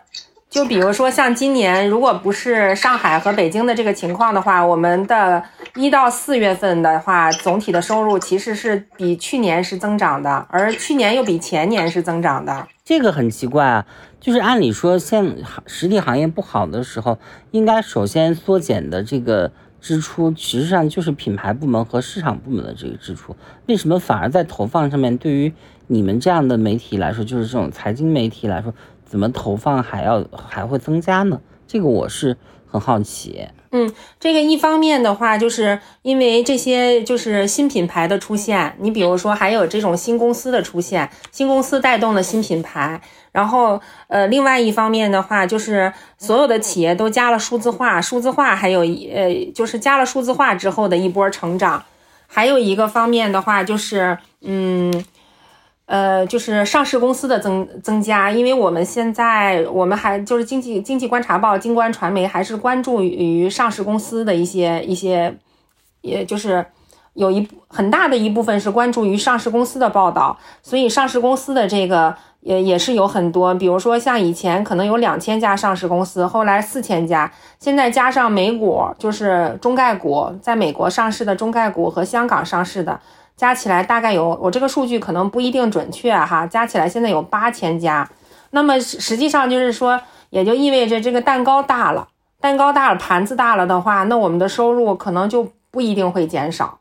就比如说像今年，如果不是上海和北京的这个情况的话，我们的一到四月份的话，总体的收入其实是比去年是增长的，而去年又比前年是增长的。这个很奇怪啊，就是按理说，现实体行业不好的时候，应该首先缩减的这个支出，实际上就是品牌部门和市场部门的这个支出。为什么反而在投放上面，对于你们这样的媒体来说，就是这种财经媒体来说？怎么投放还要还会增加呢？这个我是很好奇。嗯，这个一方面的话，就是因为这些就是新品牌的出现，你比如说还有这种新公司的出现，新公司带动了新品牌。然后呃，另外一方面的话，就是所有的企业都加了数字化，数字化还有呃，就是加了数字化之后的一波成长。还有一个方面的话，就是嗯。呃，就是上市公司的增增加，因为我们现在我们还就是经济经济观察报、金观传媒还是关注于上市公司的一些一些，也就是有一很大的一部分是关注于上市公司的报道，所以上市公司的这个也也是有很多，比如说像以前可能有两千家上市公司，后来四千家，现在加上美股，就是中概股在美国上市的中概股和香港上市的。加起来大概有，我这个数据可能不一定准确哈。加起来现在有八千家，那么实际上就是说，也就意味着这个蛋糕大了，蛋糕大了，盘子大了的话，那我们的收入可能就不一定会减少，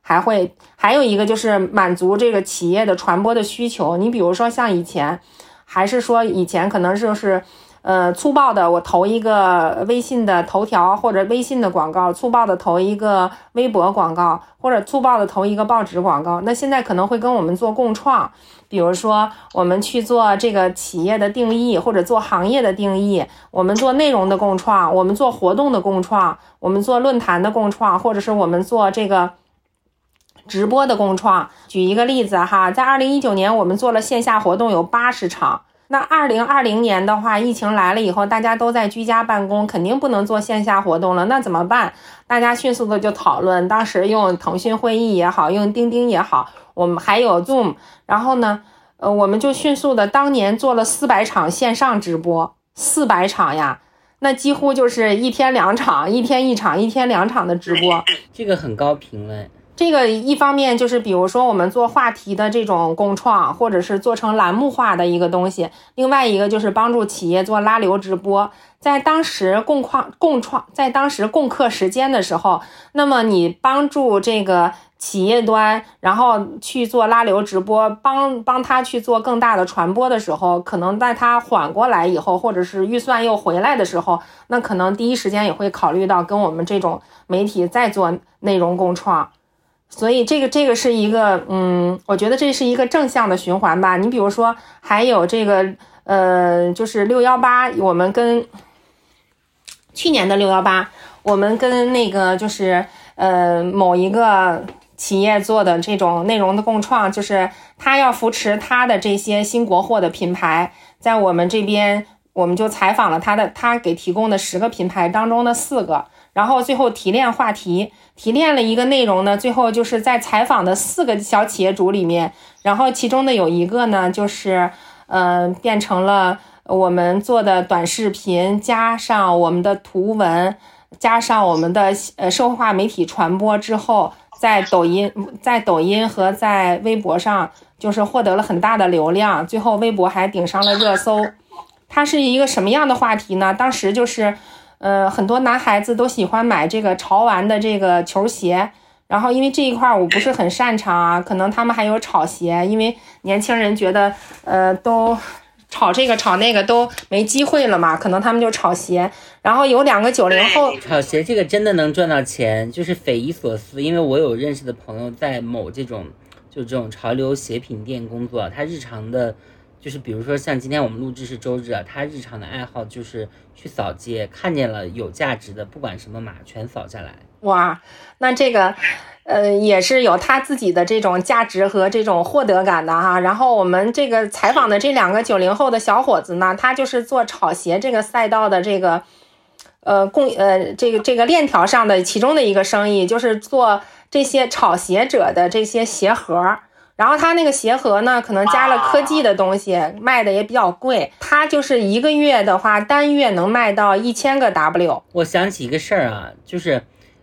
还会还有一个就是满足这个企业的传播的需求。你比如说像以前，还是说以前可能就是。呃，粗暴的，我投一个微信的头条或者微信的广告，粗暴的投一个微博广告，或者粗暴的投一个报纸广告。那现在可能会跟我们做共创，比如说我们去做这个企业的定义，或者做行业的定义，我们做内容的共创，我们做活动的共创，我们做论坛的共创，或者是我们做这个直播的共创。举一个例子哈，在二零一九年，我们做了线下活动有八十场。那二零二零年的话，疫情来了以后，大家都在居家办公，肯定不能做线下活动了。那怎么办？大家迅速的就讨论，当时用腾讯会议也好，用钉钉也好，我们还有 Zoom，然后呢，呃，我们就迅速的当年做了四百场线上直播，四百场呀，那几乎就是一天两场，一天一场，一天两场的直播，这个很高频了。这个一方面就是，比如说我们做话题的这种共创，或者是做成栏目化的一个东西；另外一个就是帮助企业做拉流直播。在当时共创共创，在当时共克时间的时候，那么你帮助这个企业端，然后去做拉流直播，帮帮他去做更大的传播的时候，可能在他缓过来以后，或者是预算又回来的时候，那可能第一时间也会考虑到跟我们这种媒体再做内容共创。所以这个这个是一个，嗯，我觉得这是一个正向的循环吧。你比如说，还有这个，呃，就是六幺八，我们跟去年的六幺八，我们跟那个就是呃某一个企业做的这种内容的共创，就是他要扶持他的这些新国货的品牌，在我们这边，我们就采访了他的，他给提供的十个品牌当中的四个。然后最后提炼话题，提炼了一个内容呢。最后就是在采访的四个小企业主里面，然后其中的有一个呢，就是嗯，变成了我们做的短视频，加上我们的图文，加上我们的呃社会化媒体传播之后，在抖音、在抖音和在微博上，就是获得了很大的流量。最后微博还顶上了热搜。它是一个什么样的话题呢？当时就是。呃，很多男孩子都喜欢买这个潮玩的这个球鞋。然后因为这一块我不是很擅长啊，可能他们还有炒鞋，因为年轻人觉得呃都。炒这个炒那个都没机会了嘛，可能他们就炒鞋。然后有两个九零后炒鞋，这个真的能赚到钱，就是匪夷所思。因为我有认识的朋友在某这种就这种潮流鞋品店工作，他日常的，就是比如说像今天我们录制是周日啊，他日常的爱好就是去扫街，看见了有价值的，不管什么码，全扫下来。哇，那这个。呃，也是有他自己的这种价值和这种获得感的哈。然后我们这个采访的这两个九零后的小伙子呢，他就是做炒鞋这个赛道的这个，呃，供呃这个这个链条上的其中的一个生意，就是做这些炒鞋者的这些鞋盒。然后他那个鞋盒呢，可能加了科技的东西，卖的也比较贵。他就是一个月的话，单月能卖到一千个 W。我想起一个事儿啊，就是。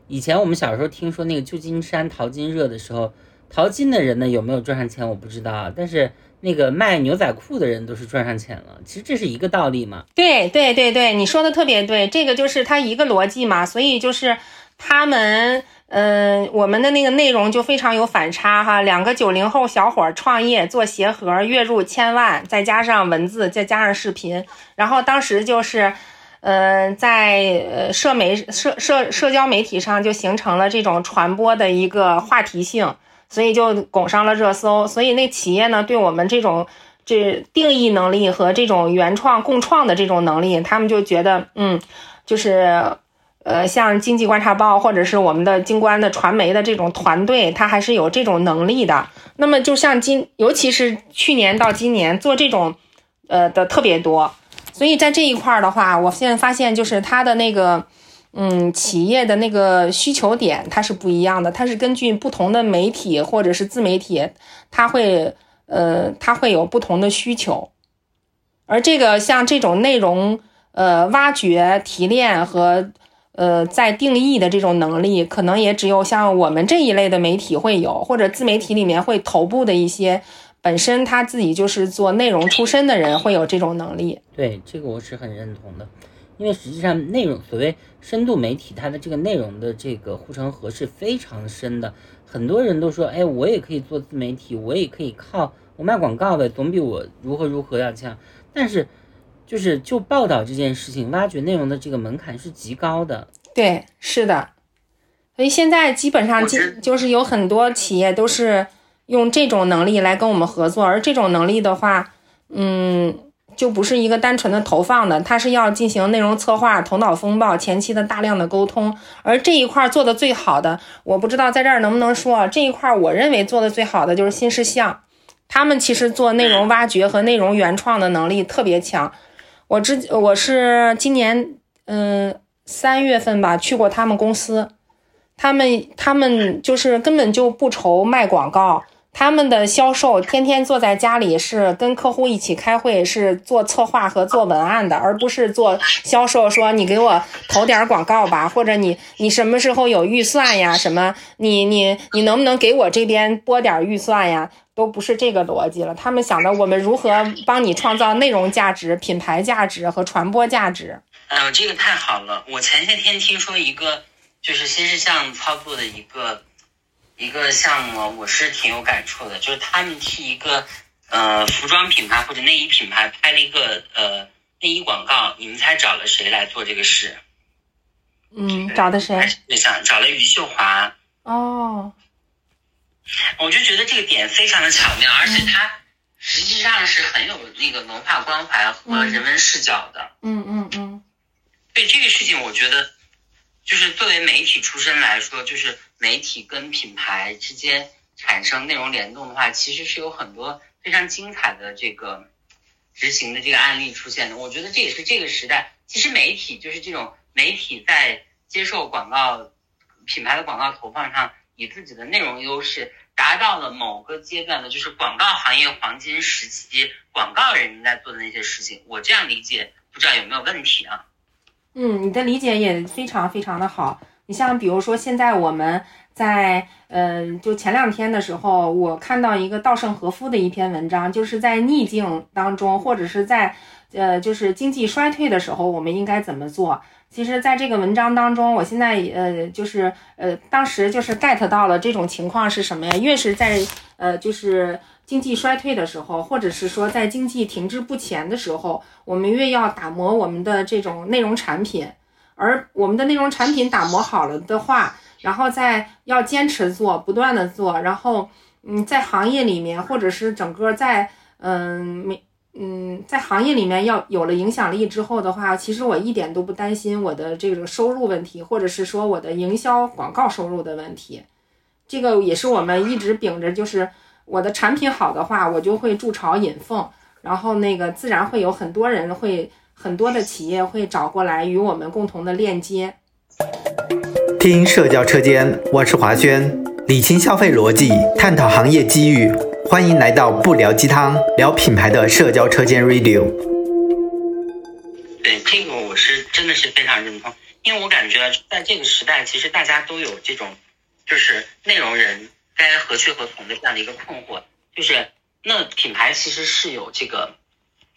以前我们小时候听说那个旧金山淘金热的时候，淘金的人呢有没有赚上钱我不知道啊，但是那个卖牛仔裤的人都是赚上钱了。其实这是一个道理嘛。对对对对，你说的特别对，这个就是它一个逻辑嘛。所以就是他们，嗯，我们的那个内容就非常有反差哈。两个九零后小伙创业做鞋盒，月入千万，再加上文字，再加上视频，然后当时就是。呃，在社媒社社社交媒体上就形成了这种传播的一个话题性，所以就拱上了热搜。所以那企业呢，对我们这种这定义能力和这种原创共创的这种能力，他们就觉得，嗯，就是呃，像经济观察报或者是我们的京关的传媒的这种团队，他还是有这种能力的。那么就像今，尤其是去年到今年做这种呃的特别多。所以在这一块儿的话，我现在发现就是它的那个，嗯，企业的那个需求点它是不一样的，它是根据不同的媒体或者是自媒体，它会，呃，它会有不同的需求。而这个像这种内容，呃，挖掘、提炼和，呃，在定义的这种能力，可能也只有像我们这一类的媒体会有，或者自媒体里面会头部的一些。本身他自己就是做内容出身的人，会有这种能力。对这个我是很认同的，因为实际上内容所谓深度媒体，它的这个内容的这个护城河是非常深的。很多人都说，哎，我也可以做自媒体，我也可以靠我卖广告呗，总比我如何如何要强。但是，就是就报道这件事情，挖掘内容的这个门槛是极高的。对，是的。所以现在基本上就就是有很多企业都是。用这种能力来跟我们合作，而这种能力的话，嗯，就不是一个单纯的投放的，它是要进行内容策划、头脑风暴、前期的大量的沟通。而这一块做的最好的，我不知道在这儿能不能说，这一块我认为做的最好的就是新事项，他们其实做内容挖掘和内容原创的能力特别强。我之我是今年嗯三月份吧去过他们公司，他们他们就是根本就不愁卖广告。他们的销售天天坐在家里，是跟客户一起开会，是做策划和做文案的，而不是做销售。说你给我投点广告吧，或者你你什么时候有预算呀？什么 *laughs* 你你你能不能给我这边拨点预算呀？都不是这个逻辑了。他们想的我们如何帮你创造内容价值、品牌价值和传播价值。哎呦，这个太好了！我前些天听说一个就是新事项操作的一个。一个项目我是挺有感触的，就是他们替一个呃服装品牌或者内衣品牌拍了一个呃内衣广告，你们猜找了谁来做这个事？嗯，找的谁？想找了余秀华。哦，我就觉得这个点非常的巧妙，而且它实际上是很有那个文化关怀和人文视角的。嗯嗯嗯。对这个事情，我觉得就是作为媒体出身来说，就是。媒体跟品牌之间产生内容联动的话，其实是有很多非常精彩的这个执行的这个案例出现的。我觉得这也是这个时代，其实媒体就是这种媒体在接受广告品牌的广告投放上，以自己的内容优势达到了某个阶段的，就是广告行业黄金时期，广告人应该做的那些事情。我这样理解，不知道有没有问题啊？嗯，你的理解也非常非常的好。你像比如说现在我们在呃，就前两天的时候，我看到一个稻盛和夫的一篇文章，就是在逆境当中，或者是在呃，就是经济衰退的时候，我们应该怎么做？其实，在这个文章当中，我现在呃，就是呃，当时就是 get 到了这种情况是什么呀？越是在呃，就是经济衰退的时候，或者是说在经济停滞不前的时候，我们越要打磨我们的这种内容产品，而我们的内容产品打磨好了的话。然后再要坚持做，不断的做，然后，嗯，在行业里面，或者是整个在，嗯，没，嗯，在行业里面要有了影响力之后的话，其实我一点都不担心我的这个收入问题，或者是说我的营销广告收入的问题。这个也是我们一直秉着，就是我的产品好的话，我就会筑巢引凤，然后那个自然会有很多人会，很多的企业会找过来与我们共同的链接。听社交车间，我是华轩，理清消费逻辑，探讨行业机遇，欢迎来到不聊鸡汤，聊品牌的社交车间 Radio。对这个我是真的是非常认同，因为我感觉在这个时代，其实大家都有这种，就是内容人该何去何从的这样的一个困惑，就是那品牌其实是有这个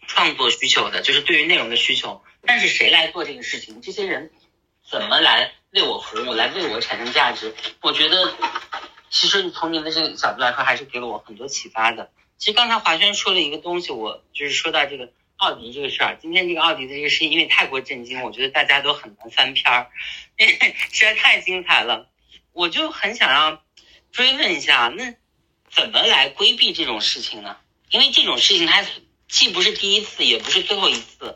创作需求的，就是对于内容的需求，但是谁来做这个事情？这些人怎么来？为我服务，来为我产生价值。我觉得，其实从您的这个角度来说，还是给了我很多启发的。其实刚才华轩说了一个东西，我就是说到这个奥迪这个事儿。今天这个奥迪的这个事情，因为太过震惊，我觉得大家都很难翻篇儿，因 *laughs* 为实在太精彩了。我就很想要追问一下，那怎么来规避这种事情呢？因为这种事情它既不是第一次，也不是最后一次。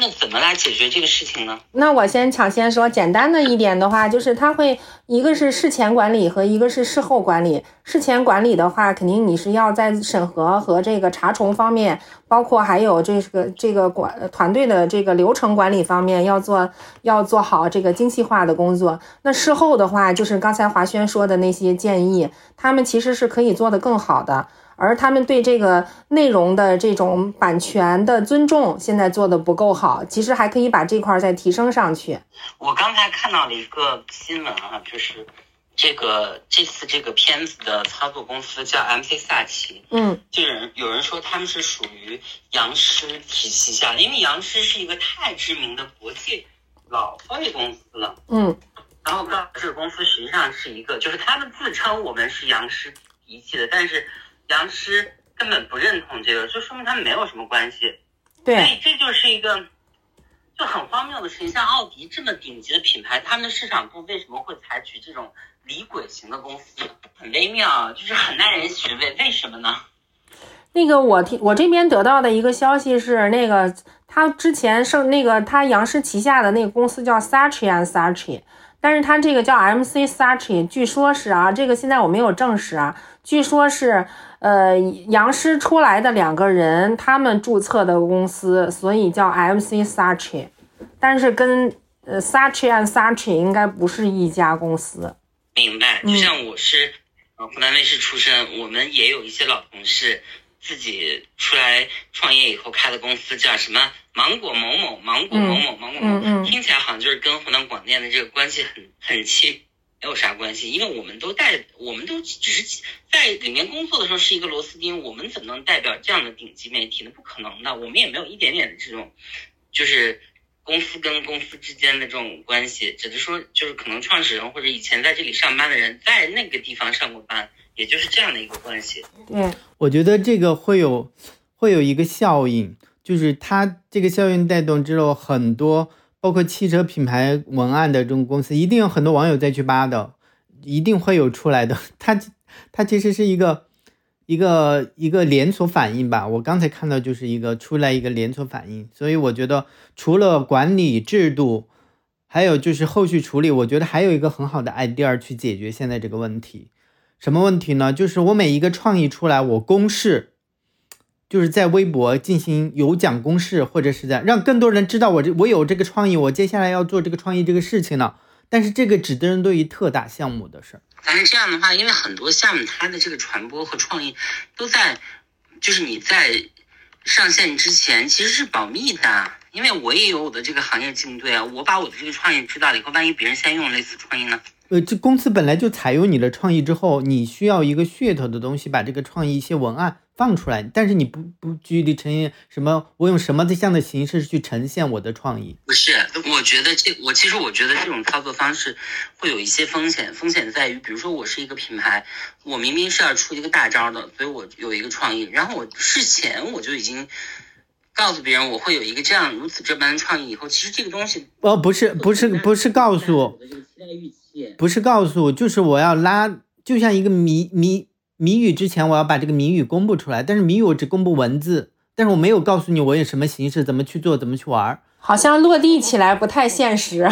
那怎么来解决这个事情呢？那我先抢先说，简单的一点的话，就是它会一个是事前管理和一个是事后管理。事前管理的话，肯定你是要在审核和这个查重方面，包括还有这个这个管团队的这个流程管理方面要做要做好这个精细化的工作。那事后的话，就是刚才华轩说的那些建议，他们其实是可以做得更好的。而他们对这个内容的这种版权的尊重，现在做的不够好，其实还可以把这块再提升上去。我刚才看到了一个新闻啊，就是这个这次这个片子的操作公司叫 MC 萨奇，嗯，就人有人说他们是属于杨狮体系下，因为杨狮是一个太知名的国际老会公司了，嗯，然后这个公司实际上是一个，就是他们自称我们是杨狮体系的，但是。杨师根本不认同这个，就说明他们没有什么关系。对，所以这就是一个就很荒谬的事情。像奥迪这么顶级的品牌，他们的市场部为什么会采取这种离轨型的公司？很微妙，就是很耐人寻味。为什么呢？那个我听我这边得到的一个消息是，那个他之前是那个他杨氏旗下的那个公司叫 Saatchi and Saatchi，但是他这个叫 MC Saatchi，据说是啊，这个现在我没有证实啊，据说是。呃，杨师出来的两个人，他们注册的公司，所以叫 MC Saatchi，但是跟呃 Saatchi and Saatchi 应该不是一家公司。明白，就像我是呃湖南卫视出身，我们也有一些老同事自己出来创业以后开的公司，叫什么芒果某某、芒果某某、芒果某某，听起来好像就是跟湖南广电的这个关系很很亲。没有啥关系，因为我们都带，我们都只是在里面工作的时候是一个螺丝钉，我们怎么能代表这样的顶级媒体呢？不可能的，我们也没有一点点的这种，就是公司跟公司之间的这种关系，只是说就是可能创始人或者以前在这里上班的人在那个地方上过班，也就是这样的一个关系。对，我觉得这个会有会有一个效应，就是它这个效应带动之后很多。包括汽车品牌文案的这种公司，一定有很多网友在去扒的，一定会有出来的。*laughs* 它它其实是一个一个一个连锁反应吧。我刚才看到就是一个出来一个连锁反应，所以我觉得除了管理制度，还有就是后续处理，我觉得还有一个很好的 idea 去解决现在这个问题。什么问题呢？就是我每一个创意出来，我公示。就是在微博进行有奖公示，或者是在让更多人知道我这我有这个创意，我接下来要做这个创意这个事情呢。但是这个只针对于特大项目的事儿。但是这样的话，因为很多项目它的这个传播和创意都在，就是你在上线之前其实是保密的。因为我也有我的这个行业竞对啊，我把我的这个创意知道了以后，万一别人先用类似创意呢？呃，这公司本来就采用你的创意之后，你需要一个噱头的东西，把这个创意一些文案放出来，但是你不不具体呈现什么，我用什么的样的形式去呈现我的创意？不是，我觉得这我其实我觉得这种操作方式会有一些风险，风险在于，比如说我是一个品牌，我明明是要出一个大招的，所以我有一个创意，然后我事前我就已经。告诉别人我会有一个这样如此这般的创意，以后其实这个东西哦，不是不是不是告诉，不是告诉，就是我要拉，就像一个谜谜谜语之前我要把这个谜语公布出来，但是谜语我只公布文字，但是我没有告诉你我以什么形式，怎么去做，怎么去玩，好像落地起来不太现实。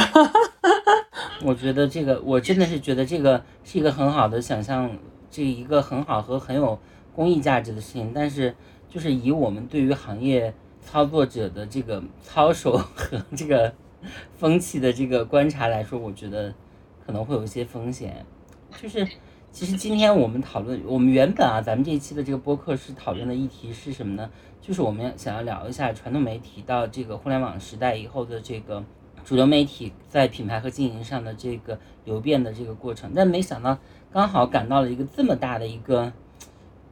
我觉得这个我真的是觉得这个是一个很好的想象，这一个很好和很有公益价值的事情，但是就是以我们对于行业。操作者的这个操守和这个风气的这个观察来说，我觉得可能会有一些风险。就是其实今天我们讨论，我们原本啊，咱们这一期的这个播客是讨论的议题是什么呢？就是我们想要聊一下传统媒体到这个互联网时代以后的这个主流媒体在品牌和经营上的这个流变的这个过程。但没想到刚好赶到了一个这么大的一个。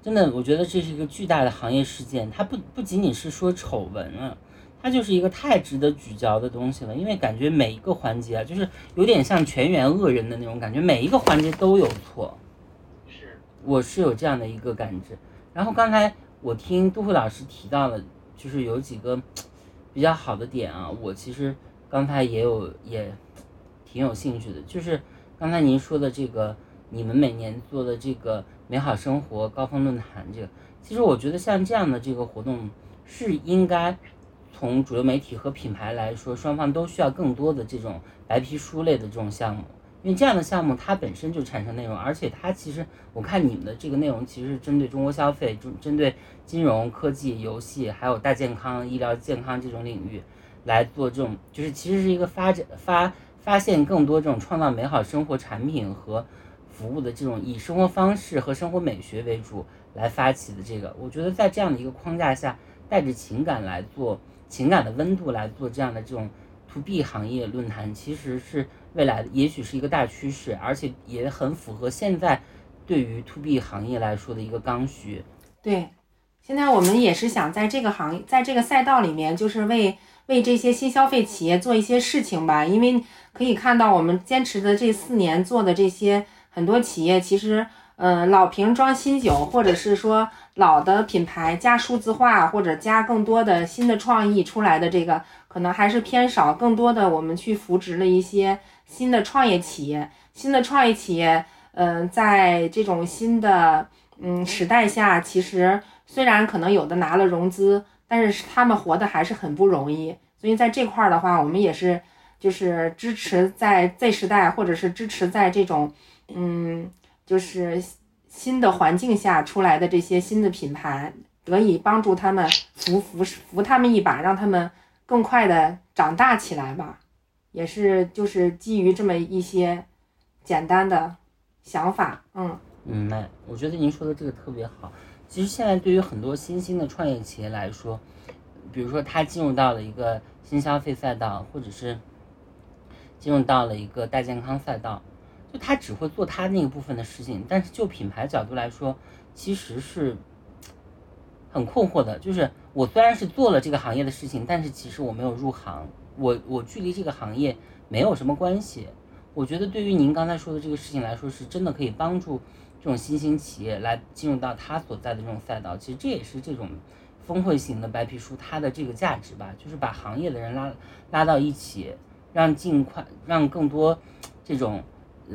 真的，我觉得这是一个巨大的行业事件，它不不仅仅是说丑闻了，它就是一个太值得聚焦的东西了。因为感觉每一个环节啊，就是有点像全员恶人的那种感觉，每一个环节都有错。我是有这样的一个感知。然后刚才我听杜慧老师提到了，就是有几个比较好的点啊，我其实刚才也有也挺有兴趣的，就是刚才您说的这个，你们每年做的这个。美好生活高峰论坛，这个其实我觉得像这样的这个活动是应该从主流媒体和品牌来说，双方都需要更多的这种白皮书类的这种项目，因为这样的项目它本身就产生内容，而且它其实我看你们的这个内容其实是针对中国消费，针针对金融科技、游戏还有大健康、医疗健康这种领域来做这种，就是其实是一个发展发发现更多这种创造美好生活产品和。服务的这种以生活方式和生活美学为主来发起的这个，我觉得在这样的一个框架下，带着情感来做情感的温度来做这样的这种 to B 行业论坛，其实是未来也许是一个大趋势，而且也很符合现在对于 to B 行业来说的一个刚需。对，现在我们也是想在这个行业，在这个赛道里面，就是为为这些新消费企业做一些事情吧，因为可以看到我们坚持的这四年做的这些。很多企业其实，呃，老瓶装新酒，或者是说老的品牌加数字化，或者加更多的新的创意出来的这个，可能还是偏少。更多的我们去扶植了一些新的创业企业，新的创业企业，嗯，在这种新的嗯时代下，其实虽然可能有的拿了融资，但是他们活的还是很不容易。所以在这块儿的话，我们也是就是支持在 Z 时代，或者是支持在这种。嗯，就是新的环境下出来的这些新的品牌，得以帮助他们扶扶扶他们一把，让他们更快的长大起来吧。也是就是基于这么一些简单的想法，嗯嗯，那我觉得您说的这个特别好。其实现在对于很多新兴的创业企业来说，比如说他进入到了一个新消费赛道，或者是进入到了一个大健康赛道。就他只会做他那个部分的事情，但是就品牌角度来说，其实是很困惑的。就是我虽然是做了这个行业的事情，但是其实我没有入行，我我距离这个行业没有什么关系。我觉得对于您刚才说的这个事情来说，是真的可以帮助这种新兴企业来进入到他所在的这种赛道。其实这也是这种峰会型的白皮书它的这个价值吧，就是把行业的人拉拉到一起，让尽快让更多这种。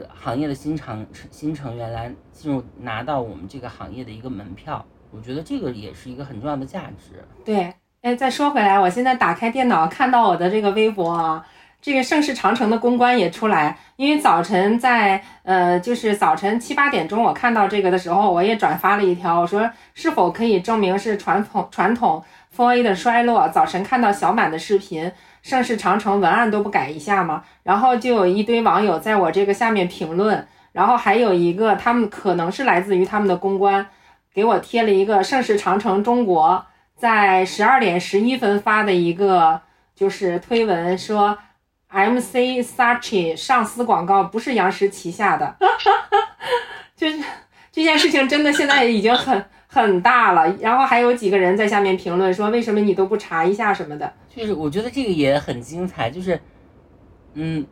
行业的新成新成员来进入拿到我们这个行业的一个门票，我觉得这个也是一个很重要的价值。对，哎，再说回来，我现在打开电脑看到我的这个微博啊，这个盛世长城的公关也出来，因为早晨在呃，就是早晨七八点钟我看到这个的时候，我也转发了一条，我说是否可以证明是传统传统 Four A 的衰落？早晨看到小满的视频。盛世长城文案都不改一下吗？然后就有一堆网友在我这个下面评论，然后还有一个他们可能是来自于他们的公关，给我贴了一个盛世长城中国在十二点十一分发的一个，就是推文说，MC Sachi 上司广告不是杨石旗下的，*laughs* 就是这件事情真的现在已经很很大了。然后还有几个人在下面评论说，为什么你都不查一下什么的？就是我觉得这个也很精彩，就是，嗯，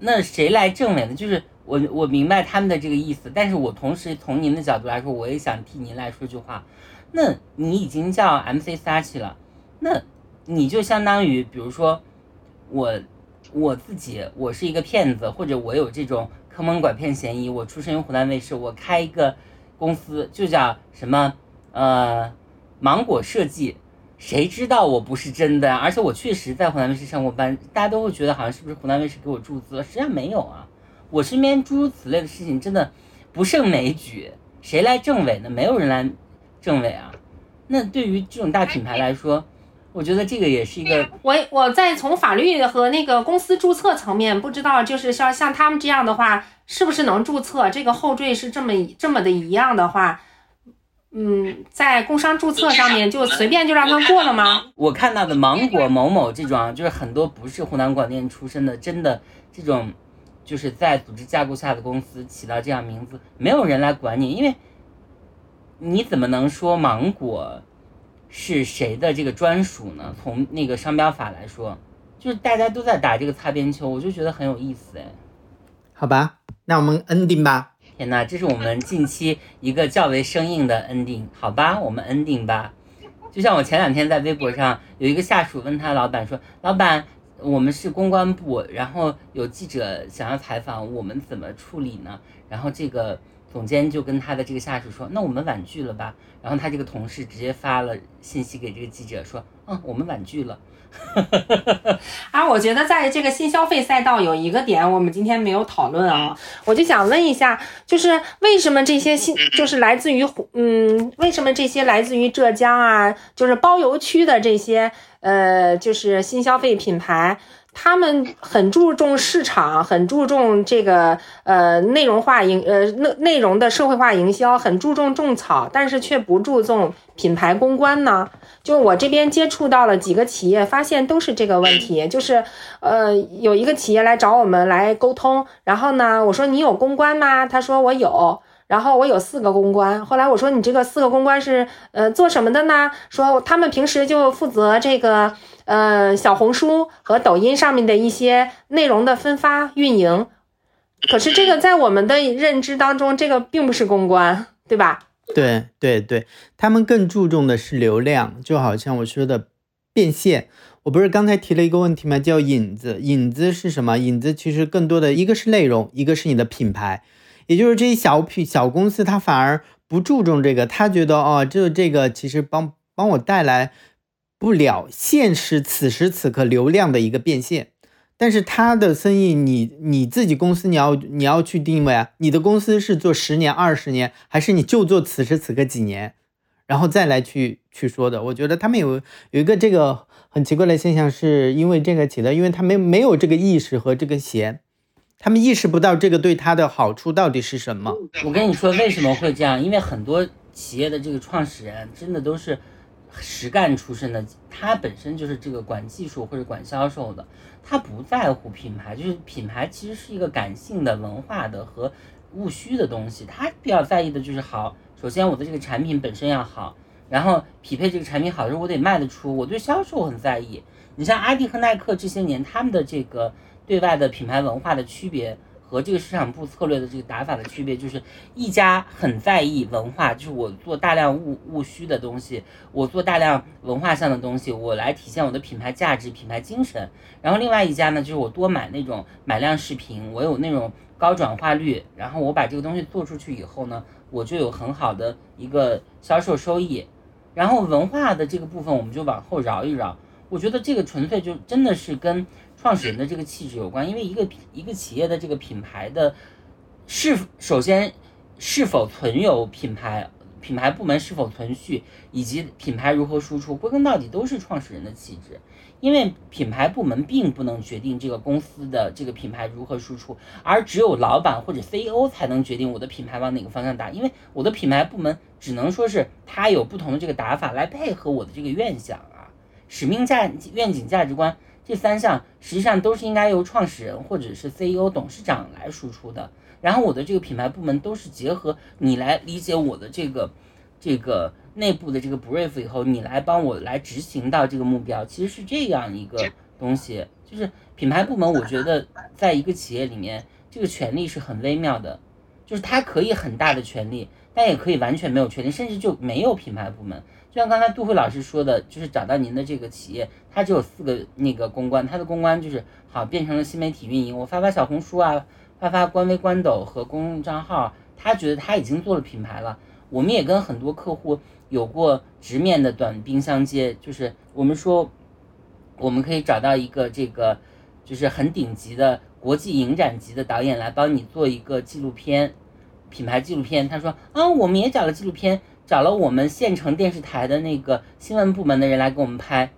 那谁来证伪呢？就是我我明白他们的这个意思，但是我同时从您的角度来说，我也想替您来说句话。那你已经叫 MC Sachi 了，那你就相当于，比如说我我自己，我是一个骗子，或者我有这种坑蒙拐骗嫌疑，我出身于湖南卫视，我开一个公司就叫什么呃芒果设计。谁知道我不是真的？而且我确实在湖南卫视上过班，大家都会觉得好像是不是湖南卫视给我注资了？实际上没有啊。我身边诸如此类的事情真的不胜枚举，谁来证伪呢？没有人来证伪啊。那对于这种大品牌来说，我觉得这个也是一个。我我在从法律和那个公司注册层面，不知道就是像像他们这样的话，是不是能注册？这个后缀是这么这么的一样的话。嗯，在工商注册上面就随便就让他过了吗？我看到的芒果某某这种，就是很多不是湖南广电出身的，真的这种，就是在组织架构下的公司起到这样名字，没有人来管你，因为你怎么能说芒果是谁的这个专属呢？从那个商标法来说，就是大家都在打这个擦边球，我就觉得很有意思哎。好吧，那我们 ending 吧。天呐，这是我们近期一个较为生硬的 ending，好吧，我们 ending 吧。就像我前两天在微博上有一个下属问他老板说：“老板，我们是公关部，然后有记者想要采访，我们怎么处理呢？”然后这个总监就跟他的这个下属说：“那我们婉拒了吧。”然后他这个同事直接发了信息给这个记者说：“嗯，我们婉拒了。*laughs* ”啊，我觉得在这个新消费赛道有一个点，我们今天没有讨论啊，我就想问一下，就是为什么这些新，就是来自于嗯，为什么这些来自于浙江啊，就是包邮区的这些呃，就是新消费品牌。他们很注重市场，很注重这个呃内容化营呃内内容的社会化营销，很注重种草，但是却不注重品牌公关呢？就我这边接触到了几个企业，发现都是这个问题，*clears throat* 就是呃有一个企业来找我们来沟通，然后呢我说你有公关吗？他说我有。然后我有四个公关，后来我说你这个四个公关是呃做什么的呢？说他们平时就负责这个呃小红书和抖音上面的一些内容的分发运营。可是这个在我们的认知当中，这个并不是公关，对吧？对对对，他们更注重的是流量，就好像我说的变现。我不是刚才提了一个问题吗？叫引子，引子是什么？引子其实更多的一个是内容，一个是你的品牌。也就是这些小品小公司，他反而不注重这个，他觉得哦，就这个其实帮帮我带来不了现实此时此刻流量的一个变现，但是他的生意，你你自己公司你要你要去定位啊，你的公司是做十年二十年，还是你就做此时此刻几年，然后再来去去说的。我觉得他们有有一个这个很奇怪的现象，是因为这个起的，因为他没没有这个意识和这个闲。他们意识不到这个对他的好处到底是什么。我跟你说为什么会这样？因为很多企业的这个创始人真的都是实干出身的，他本身就是这个管技术或者管销售的，他不在乎品牌。就是品牌其实是一个感性的、文化的和务虚的东西。他比较在意的就是好，首先我的这个产品本身要好，然后匹配这个产品好的时候，我得卖得出。我对销售很在意。你像阿迪和耐克这些年，他们的这个。对外的品牌文化的区别和这个市场部策略的这个打法的区别，就是一家很在意文化，就是我做大量务务虚的东西，我做大量文化上的东西，我来体现我的品牌价值、品牌精神。然后另外一家呢，就是我多买那种买量视频，我有那种高转化率，然后我把这个东西做出去以后呢，我就有很好的一个销售收益。然后文化的这个部分，我们就往后绕一绕。我觉得这个纯粹就真的是跟。创始人的这个气质有关，因为一个一个企业的这个品牌的，是首先是否存有品牌，品牌部门是否存续，以及品牌如何输出，归根到底都是创始人的气质。因为品牌部门并不能决定这个公司的这个品牌如何输出，而只有老板或者 CEO 才能决定我的品牌往哪个方向打。因为我的品牌部门只能说是他有不同的这个打法来配合我的这个愿想啊，使命价愿景价值观。这三项实际上都是应该由创始人或者是 CEO、董事长来输出的。然后我的这个品牌部门都是结合你来理解我的这个这个内部的这个 brief 以后，你来帮我来执行到这个目标，其实是这样一个东西。就是品牌部门，我觉得在一个企业里面，这个权利是很微妙的，就是它可以很大的权利，但也可以完全没有权利，甚至就没有品牌部门。就像刚才杜慧老师说的，就是找到您的这个企业，它只有四个那个公关，它的公关就是好变成了新媒体运营，我发发小红书啊。发发官微、官抖和公众账号，他觉得他已经做了品牌了。我们也跟很多客户有过直面的短兵相接，就是我们说，我们可以找到一个这个，就是很顶级的国际影展级的导演来帮你做一个纪录片，品牌纪录片。他说啊，我们也找了纪录片，找了我们县城电视台的那个新闻部门的人来给我们拍。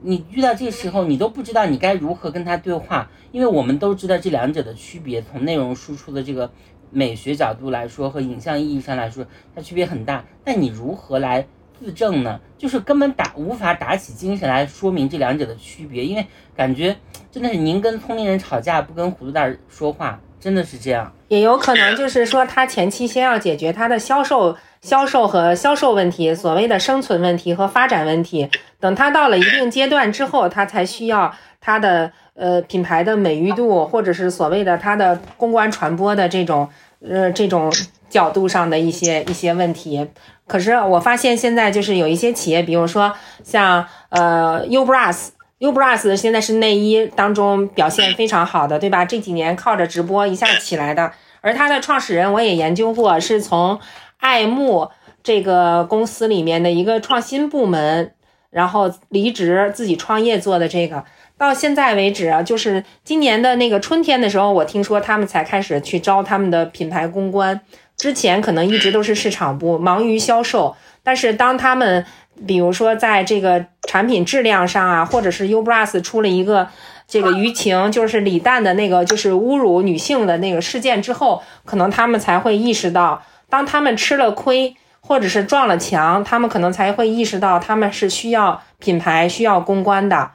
你遇到这时候，你都不知道你该如何跟他对话，因为我们都知道这两者的区别。从内容输出的这个美学角度来说，和影像意义上来说，它区别很大。但你如何来自证呢？就是根本打无法打起精神来说明这两者的区别，因为感觉真的是您跟聪明人吵架，不跟糊涂蛋说话，真的是这样。也有可能就是说，他前期先要解决他的销售。销售和销售问题，所谓的生存问题和发展问题，等他到了一定阶段之后，他才需要他的呃品牌的美誉度，或者是所谓的他的公关传播的这种呃这种角度上的一些一些问题。可是我发现现在就是有一些企业，比如说像呃 Ubras，Ubras 现在是内衣当中表现非常好的，对吧？这几年靠着直播一下起来的，而它的创始人我也研究过，是从。爱慕这个公司里面的一个创新部门，然后离职自己创业做的这个，到现在为止啊，就是今年的那个春天的时候，我听说他们才开始去招他们的品牌公关，之前可能一直都是市场部忙于销售，但是当他们比如说在这个产品质量上啊，或者是 Ubras 出了一个这个舆情，就是李诞的那个就是侮辱女性的那个事件之后，可能他们才会意识到。当他们吃了亏，或者是撞了墙，他们可能才会意识到他们是需要品牌、需要公关的，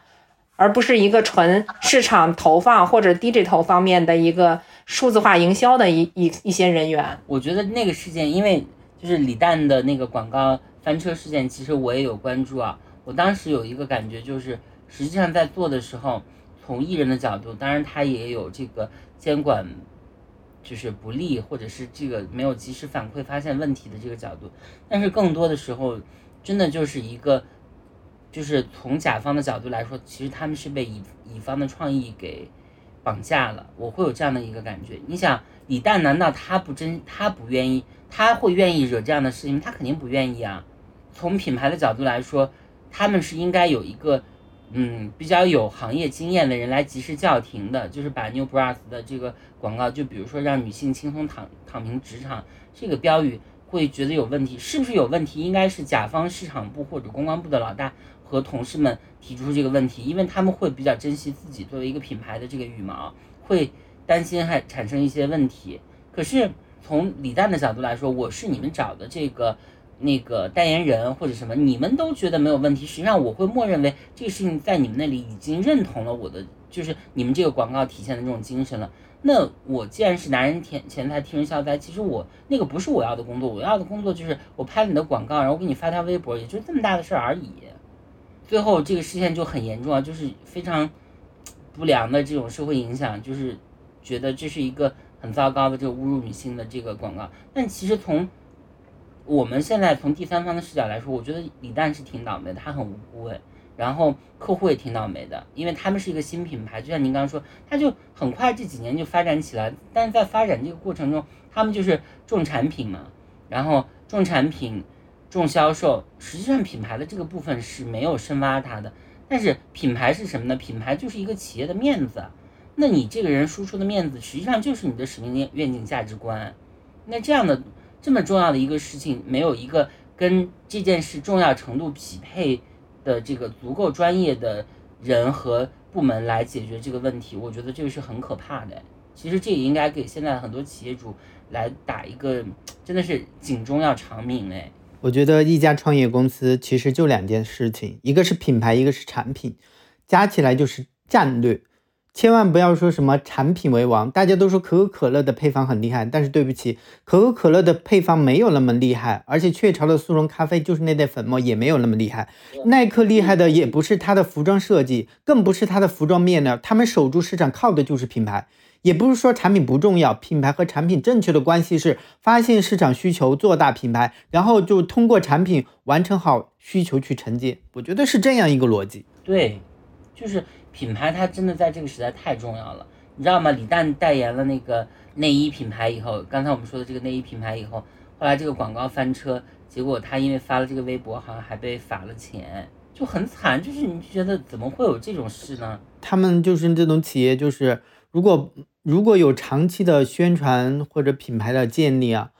而不是一个纯市场投放或者 digital 方面的一个数字化营销的一一一些人员。我觉得那个事件，因为就是李诞的那个广告翻车事件，其实我也有关注啊。我当时有一个感觉，就是实际上在做的时候，从艺人的角度，当然他也有这个监管。就是不利，或者是这个没有及时反馈、发现问题的这个角度，但是更多的时候，真的就是一个，就是从甲方的角度来说，其实他们是被乙乙方的创意给绑架了。我会有这样的一个感觉。你想，李诞难道他不真，他不愿意，他会愿意惹这样的事情？他肯定不愿意啊。从品牌的角度来说，他们是应该有一个。嗯，比较有行业经验的人来及时叫停的，就是把 New Bras 的这个广告，就比如说让女性轻松躺躺平职场这个标语，会觉得有问题，是不是有问题？应该是甲方市场部或者公关部的老大和同事们提出这个问题，因为他们会比较珍惜自己作为一个品牌的这个羽毛，会担心还产生一些问题。可是从李诞的角度来说，我是你们找的这个。那个代言人或者什么，你们都觉得没有问题，实际上我会默认为这个事情在你们那里已经认同了我的，就是你们这个广告体现的这种精神了。那我既然是拿人钱钱财替人消灾，其实我那个不是我要的工作，我要的工作就是我拍了你的广告，然后给你发条微博，也就这么大的事儿而已。最后这个事件就很严重啊，就是非常不良的这种社会影响，就是觉得这是一个很糟糕的这个侮辱女性的这个广告。但其实从我们现在从第三方的视角来说，我觉得李诞是挺倒霉的，他很无辜哎，然后客户也挺倒霉的，因为他们是一个新品牌，就像您刚刚说，他就很快这几年就发展起来，但是在发展这个过程中，他们就是重产品嘛，然后重产品、重销售，实际上品牌的这个部分是没有深挖它的。但是品牌是什么呢？品牌就是一个企业的面子，那你这个人输出的面子，实际上就是你的使命、愿景、价值观，那这样的。这么重要的一个事情，没有一个跟这件事重要程度匹配的这个足够专业的人和部门来解决这个问题，我觉得这个是很可怕的。其实这也应该给现在很多企业主来打一个，真的是警钟要长鸣哎。我觉得一家创业公司其实就两件事情，一个是品牌，一个是产品，加起来就是战略。千万不要说什么产品为王，大家都说可口可乐的配方很厉害，但是对不起，可口可乐的配方没有那么厉害，而且雀巢的速溶咖啡就是那袋粉末也没有那么厉害。耐克厉害的也不是它的服装设计，更不是它的服装面料，他们守住市场靠的就是品牌。也不是说产品不重要，品牌和产品正确的关系是发现市场需求，做大品牌，然后就通过产品完成好需求去承接。我觉得是这样一个逻辑。对，就是品牌它真的在这个时代太重要了，你知道吗？李诞代言了那个内衣品牌以后，刚才我们说的这个内衣品牌以后，后来这个广告翻车，结果他因为发了这个微博，好像还被罚了钱，就很惨。就是你觉得怎么会有这种事呢？他们就是这种企业，就是如果。如果有长期的宣传或者品牌的建立啊，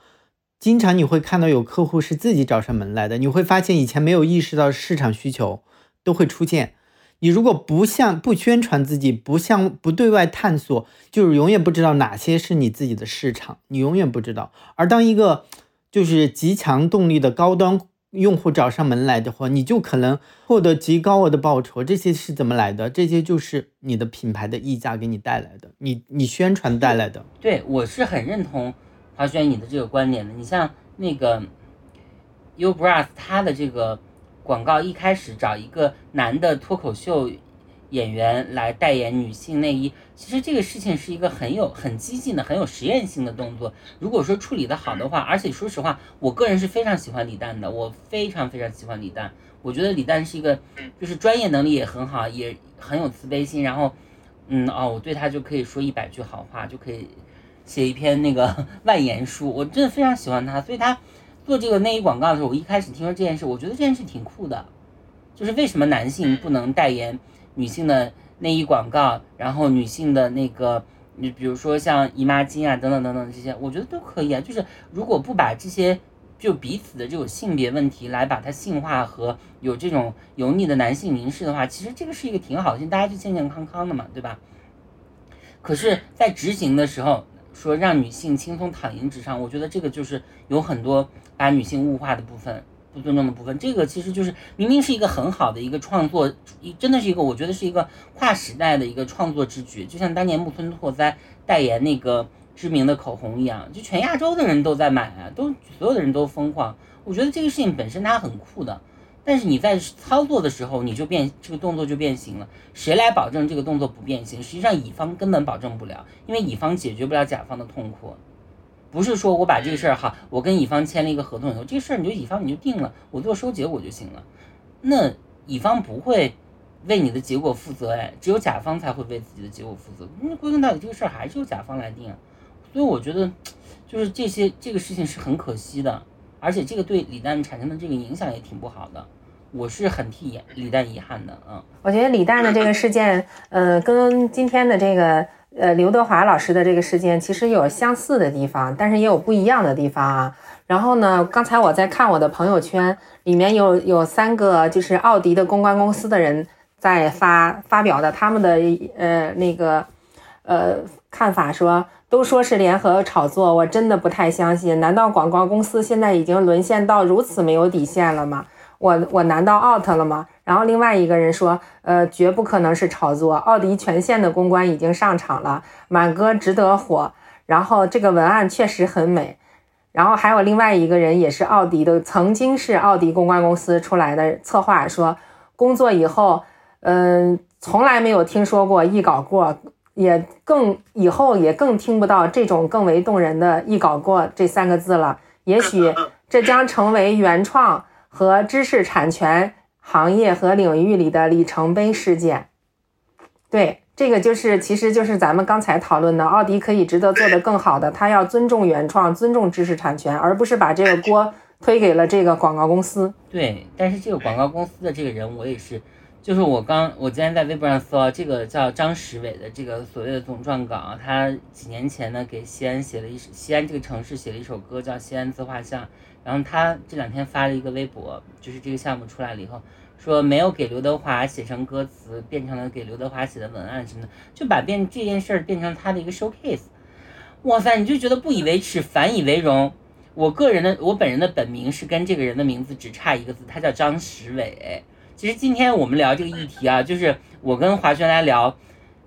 经常你会看到有客户是自己找上门来的。你会发现以前没有意识到市场需求都会出现。你如果不向不宣传自己，不向不对外探索，就是永远不知道哪些是你自己的市场，你永远不知道。而当一个就是极强动力的高端。用户找上门来的话，你就可能获得极高额的报酬。这些是怎么来的？这些就是你的品牌的溢价给你带来的，你你宣传带来的。对我是很认同华轩你的这个观点的。你像那个 Ubras，它的这个广告一开始找一个男的脱口秀。演员来代言女性内衣，其实这个事情是一个很有很激进的、很有实验性的动作。如果说处理的好的话，而且说实话，我个人是非常喜欢李诞的，我非常非常喜欢李诞。我觉得李诞是一个，就是专业能力也很好，也很有慈悲心。然后，嗯哦，我对他就可以说一百句好话，就可以写一篇那个 *laughs* 万言书。我真的非常喜欢他，所以他做这个内衣广告的时候，我一开始听说这件事，我觉得这件事挺酷的，就是为什么男性不能代言？女性的内衣广告，然后女性的那个，你比如说像姨妈巾啊，等等等等这些，我觉得都可以啊。就是如果不把这些就彼此的这种性别问题来把它性化和有这种油腻的男性凝视的话，其实这个是一个挺好的，大家就健健康康的嘛，对吧？可是，在执行的时候，说让女性轻松躺赢职场，我觉得这个就是有很多把女性物化的部分。不尊重的部分，这个其实就是明明是一个很好的一个创作，一真的是一个我觉得是一个跨时代的一个创作之举，就像当年木村拓哉代言那个知名的口红一样，就全亚洲的人都在买啊，都所有的人都疯狂。我觉得这个事情本身它很酷的，但是你在操作的时候你就变这个动作就变形了，谁来保证这个动作不变形？实际上乙方根本保证不了，因为乙方解决不了甲方的痛苦。不是说我把这个事儿哈，我跟乙方签了一个合同以后，这事儿你就乙方你就定了，我做收结果就行了。那乙方不会为你的结果负责哎，只有甲方才会为自己的结果负责。那归根到底，这个事儿还是由甲方来定。所以我觉得，就是这些这个事情是很可惜的，而且这个对李诞产生的这个影响也挺不好的。我是很替李诞遗憾的嗯，我觉得李诞的这个事件，*coughs* 呃，跟今天的这个。呃，刘德华老师的这个事件其实有相似的地方，但是也有不一样的地方啊。然后呢，刚才我在看我的朋友圈，里面有有三个就是奥迪的公关公司的人在发发表的他们的呃那个呃看法，说都说是联合炒作，我真的不太相信。难道广告公司现在已经沦陷到如此没有底线了吗？我我难道 out 了吗？然后另外一个人说，呃，绝不可能是炒作。奥迪全线的公关已经上场了，满哥值得火。然后这个文案确实很美。然后还有另外一个人也是奥迪的，曾经是奥迪公关公司出来的策划，说工作以后，嗯，从来没有听说过一稿过，也更以后也更听不到这种更为动人的一稿过这三个字了。也许这将成为原创和知识产权。行业和领域里的里程碑事件，对，这个就是，其实就是咱们刚才讨论的，奥迪可以值得做得更好的，他要尊重原创，尊重知识产权，而不是把这个锅推给了这个广告公司。对，但是这个广告公司的这个人，我也是，就是我刚，我今天在微博上搜，这个叫张石伟的这个所谓的总撰稿，他几年前呢给西安写了一西安这个城市写了一首歌，叫《西安自画像》。然后他这两天发了一个微博，就是这个项目出来了以后，说没有给刘德华写成歌词，变成了给刘德华写的文案什么的，就把变这件事儿变成他的一个 showcase。哇塞，你就觉得不以为耻，反以为荣。我个人的，我本人的本名是跟这个人的名字只差一个字，他叫张石伟。其实今天我们聊这个议题啊，就是我跟华轩来聊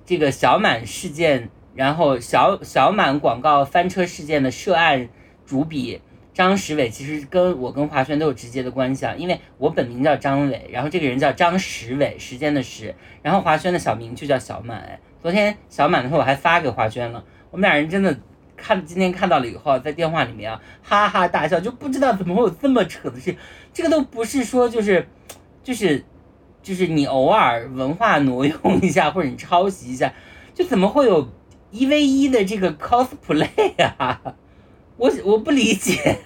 这个小满事件，然后小小满广告翻车事件的涉案主笔张石伟，其实跟我跟华轩都有直接的关系啊，因为我本名叫张伟，然后这个人叫张石伟，时间的时，然后华轩的小名就叫小满。昨天小满的时候我还发给华轩了，我们俩人真的。看今天看到了以后，在电话里面啊，哈哈大笑，就不知道怎么会有这么扯的事。这个都不是说就是，就是，就是你偶尔文化挪用一下，或者你抄袭一下，就怎么会有一 v 一的这个 cosplay 啊？我 *laughs* 我不理解。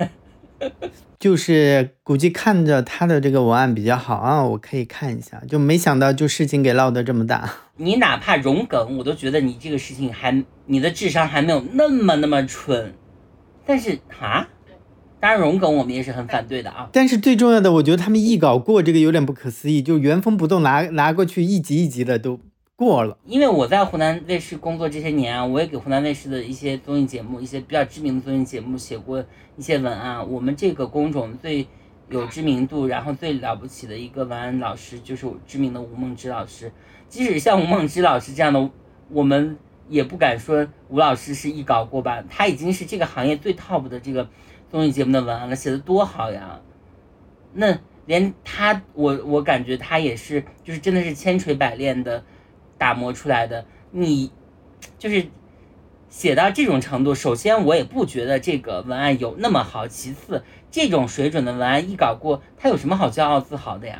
*laughs* 就是估计看着他的这个文案比较好啊，我可以看一下。就没想到就事情给闹得这么大。*laughs* 你哪怕融梗，我都觉得你这个事情还你的智商还没有那么那么蠢。但是哈，当然融梗我们也是很反对的啊。但是最重要的，我觉得他们一稿过这个有点不可思议，就原封不动拿拿过去一集一集的都。过了，因为我在湖南卫视工作这些年啊，我也给湖南卫视的一些综艺节目、一些比较知名的综艺节目写过一些文案。我们这个工种最有知名度，然后最了不起的一个文案老师就是知名的吴梦之老师。即使像吴梦之老师这样的，我们也不敢说吴老师是一稿过吧，他已经是这个行业最 top 的这个综艺节目的文案了，写的多好呀！那连他，我我感觉他也是，就是真的是千锤百炼的。打磨出来的，你就是写到这种程度。首先，我也不觉得这个文案有那么好。其次，这种水准的文案一稿过，他有什么好骄傲自豪的呀？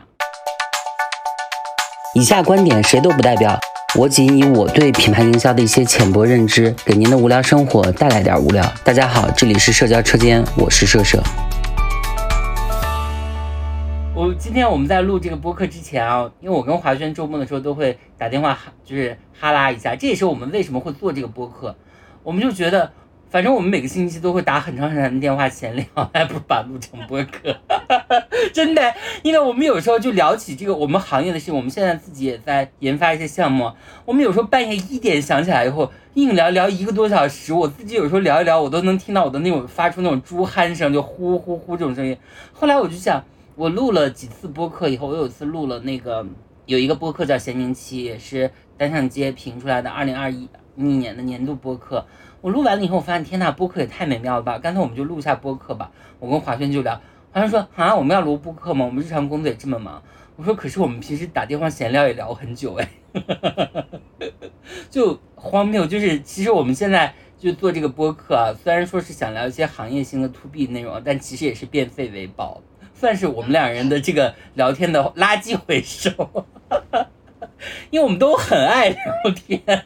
以下观点谁都不代表，我仅以我对品牌营销的一些浅薄认知，给您的无聊生活带来点无聊。大家好，这里是社交车间，我是社社。今天我们在录这个播客之前啊，因为我跟华轩周末的时候都会打电话，就是哈拉一下。这也是我们为什么会做这个播客。我们就觉得，反正我们每个星期都会打很长很长的电话闲聊，还不如把录成播客。*laughs* 真的，因为我们有时候就聊起这个我们行业的事。我们现在自己也在研发一些项目。我们有时候半夜一点想起来以后，硬聊聊一个多小时。我自己有时候聊一聊，我都能听到我的那种发出那种猪鼾声，就呼呼呼这种声音。后来我就想。我录了几次播客以后，我有一次录了那个有一个播客叫闲宁期，也是单向街评出来的二零二一一年的年度播客。我录完了以后，我发现天呐，播客也太美妙了吧！干脆我们就录一下播客吧。我跟华轩就聊，华轩说啊，我们要录播客吗？我们日常工作也这么忙。我说可是我们平时打电话闲聊也聊很久哎，*laughs* 就荒谬。就是其实我们现在就做这个播客啊，虽然说是想聊一些行业性的 to B 内容，但其实也是变废为宝。算是我们两人的这个聊天的垃圾回收，因为我们都很爱聊天。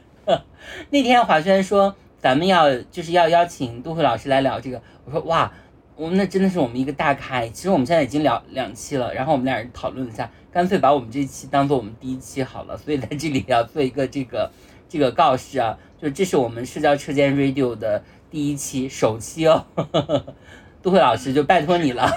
那天华轩说咱们要就是要邀请杜慧老师来聊这个，我说哇，我们那真的是我们一个大咖。其实我们现在已经聊两期了，然后我们俩人讨论一下，干脆把我们这期当做我们第一期好了。所以在这里要做一个这个这个告示啊，就这是我们社交车间 Radio 的第一期首期哦。杜慧老师，就拜托你了，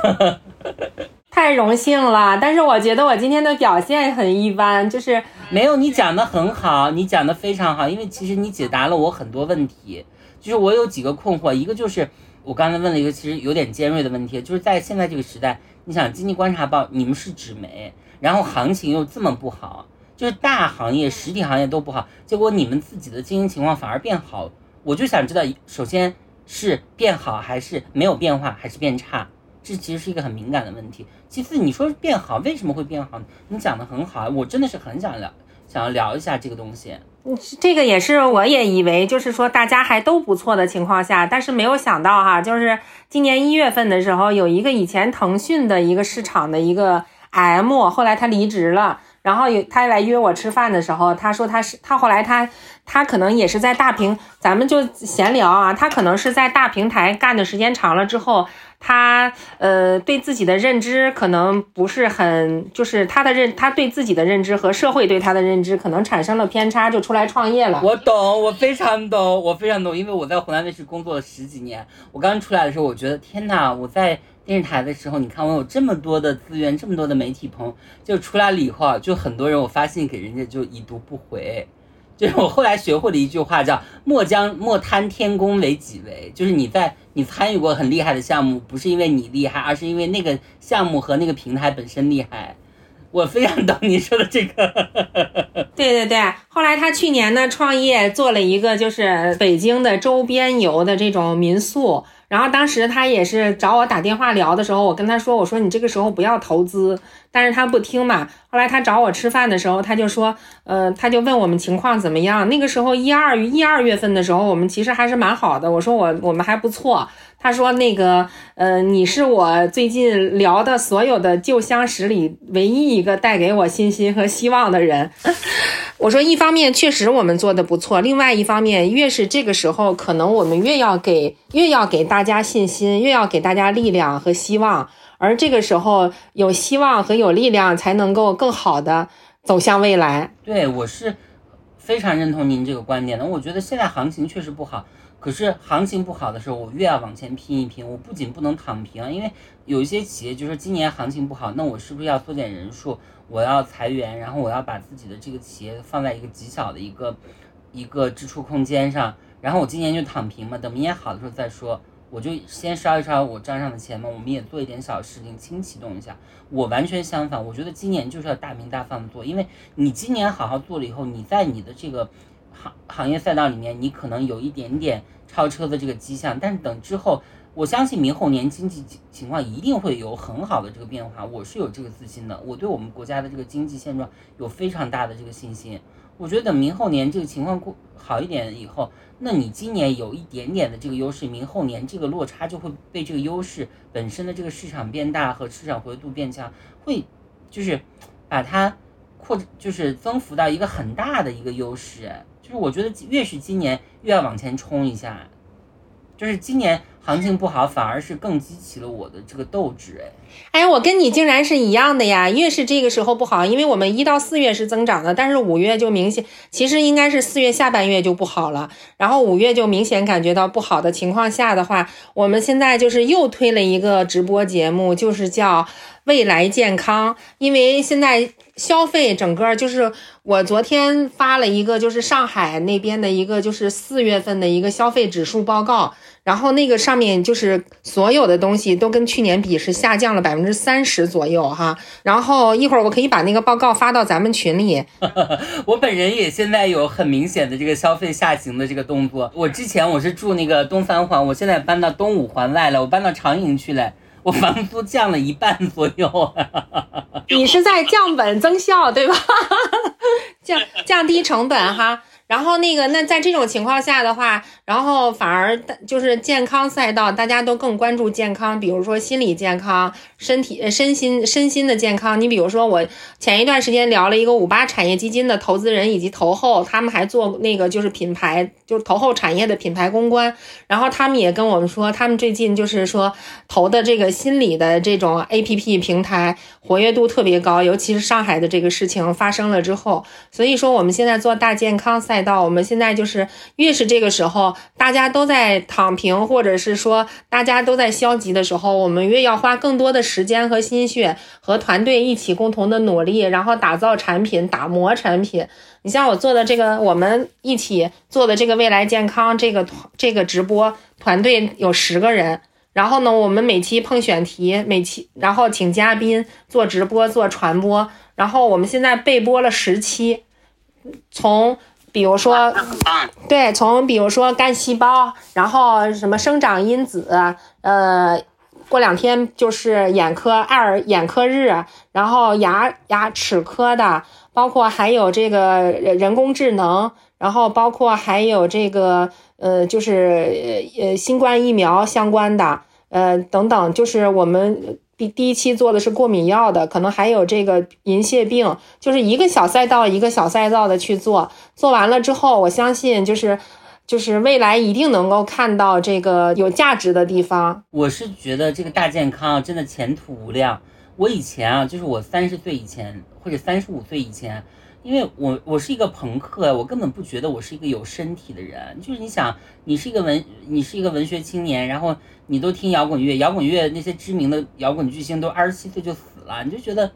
*laughs* 太荣幸了。但是我觉得我今天的表现很一般，就是没有你讲的很好，你讲的非常好。因为其实你解答了我很多问题，就是我有几个困惑，一个就是我刚才问了一个其实有点尖锐的问题，就是在现在这个时代，你想经济观察报你们是纸媒，然后行情又这么不好，就是大行业实体行业都不好，结果你们自己的经营情况反而变好，我就想知道，首先。是变好还是没有变化，还是变差？这其实是一个很敏感的问题。其次，你说变好为什么会变好？你讲的很好，我真的是很想聊，想要聊一下这个东西。这个也是，我也以为就是说大家还都不错的情况下，但是没有想到哈，就是今年一月份的时候，有一个以前腾讯的一个市场的一个 M，后来他离职了。然后有他来约我吃饭的时候，他说他是他后来他他可能也是在大平，咱们就闲聊啊，他可能是在大平台干的时间长了之后，他呃对自己的认知可能不是很，就是他的认他对自己的认知和社会对他的认知可能产生了偏差，就出来创业了。我懂，我非常懂，我非常懂，因为我在湖南卫视工作了十几年，我刚出来的时候，我觉得天哪，我在。电视台的时候，你看我有这么多的资源，这么多的媒体朋友，就出来了以后，就很多人我发信给人家就已读不回。就是我后来学会了一句话，叫莫将莫贪天功为己为。就是你在你参与过很厉害的项目，不是因为你厉害，而是因为那个项目和那个平台本身厉害。我非常懂你说的这个。对对对，后来他去年呢创业做了一个就是北京的周边游的这种民宿。然后当时他也是找我打电话聊的时候，我跟他说：“我说你这个时候不要投资。”但是他不听嘛。后来他找我吃饭的时候，他就说：“呃，他就问我们情况怎么样。”那个时候一二一二月份的时候，我们其实还是蛮好的。我说我我们还不错。他说：“那个，呃，你是我最近聊的所有的旧相识里唯一一个带给我信心和希望的人。*laughs* ”我说：“一方面确实我们做的不错，另外一方面越是这个时候，可能我们越要给越要给大家信心，越要给大家力量和希望。而这个时候有希望和有力量，才能够更好的走向未来。”对，我是非常认同您这个观点的。我觉得现在行情确实不好。可是行情不好的时候，我越要往前拼一拼。我不仅不能躺平，因为有一些企业就是今年行情不好，那我是不是要缩减人数？我要裁员，然后我要把自己的这个企业放在一个极小的一个一个支出空间上，然后我今年就躺平嘛，等明年好的时候再说。我就先烧一烧我账上的钱嘛，我们也做一点小事情，轻启动一下。我完全相反，我觉得今年就是要大明大放的做，因为你今年好好做了以后，你在你的这个。行行业赛道里面，你可能有一点点超车的这个迹象，但是等之后，我相信明后年经济情况一定会有很好的这个变化，我是有这个自信的，我对我们国家的这个经济现状有非常大的这个信心。我觉得等明后年这个情况过好一点以后，那你今年有一点点的这个优势，明后年这个落差就会被这个优势本身的这个市场变大和市场活跃度变强，会就是把它扩就是增幅到一个很大的一个优势。就是我觉得越是今年越要往前冲一下，就是今年行情不好，反而是更激起了我的这个斗志。哎，哎，我跟你竟然是一样的呀！越是这个时候不好，因为我们一到四月是增长的，但是五月就明显，其实应该是四月下半月就不好了，然后五月就明显感觉到不好的情况下的话，我们现在就是又推了一个直播节目，就是叫未来健康，因为现在。消费整个就是我昨天发了一个，就是上海那边的一个，就是四月份的一个消费指数报告，然后那个上面就是所有的东西都跟去年比是下降了百分之三十左右哈。然后一会儿我可以把那个报告发到咱们群里。*laughs* 我本人也现在有很明显的这个消费下行的这个动作。我之前我是住那个东三环，我现在搬到东五环外了，我搬到长营去了。我房租降了一半左右，你是在降本增效对吧？*laughs* 降降低成本哈。然后那个，那在这种情况下的话，然后反而就是健康赛道，大家都更关注健康，比如说心理健康、身体、身心、身心的健康。你比如说，我前一段时间聊了一个五八产业基金的投资人以及投后，他们还做那个就是品牌，就是投后产业的品牌公关。然后他们也跟我们说，他们最近就是说投的这个心理的这种 A P P 平台活跃度特别高，尤其是上海的这个事情发生了之后，所以说我们现在做大健康赛。到我们现在就是越是这个时候，大家都在躺平，或者是说大家都在消极的时候，我们越要花更多的时间和心血，和团队一起共同的努力，然后打造产品、打磨产品。你像我做的这个，我们一起做的这个未来健康这个这个直播团队有十个人，然后呢，我们每期碰选题，每期然后请嘉宾做直播做传播，然后我们现在备播了十期，从。比如说，对，从比如说干细胞，然后什么生长因子，呃，过两天就是眼科二眼科日，然后牙牙齿科的，包括还有这个人工智能，然后包括还有这个呃，就是呃新冠疫苗相关的，呃等等，就是我们。第第一期做的是过敏药的，可能还有这个银屑病，就是一个小赛道一个小赛道的去做，做完了之后，我相信就是就是未来一定能够看到这个有价值的地方。我是觉得这个大健康真的前途无量。我以前啊，就是我三十岁以前或者三十五岁以前。因为我我是一个朋克，我根本不觉得我是一个有身体的人。就是你想，你是一个文，你是一个文学青年，然后你都听摇滚乐，摇滚乐那些知名的摇滚巨星都二十七岁就死了，你就觉得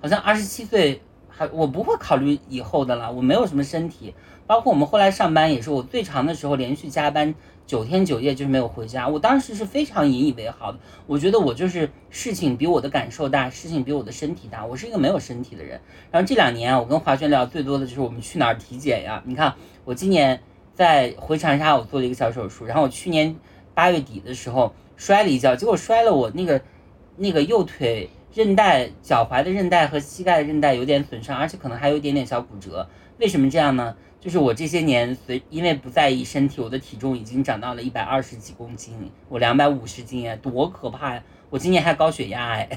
好像二十七岁还我不会考虑以后的了，我没有什么身体，包括我们后来上班也是，我最长的时候连续加班九天九夜就是没有回家，我当时是非常引以为豪的，我觉得我就是事情比我的感受大，事情比我的身体大，我是一个没有身体的人。然后这两年，我跟华轩聊最多的就是我们去哪儿体检呀？你看我今年在回长沙，我做了一个小手术，然后我去年八月底的时候摔了一跤，结果摔了我那个那个右腿。韧带、脚踝的韧带和膝盖的韧带有点损伤，而且可能还有一点点小骨折。为什么这样呢？就是我这些年随因为不在意身体，我的体重已经长到了一百二十几公斤，我两百五十斤哎，多可怕呀！我今年还高血压哎，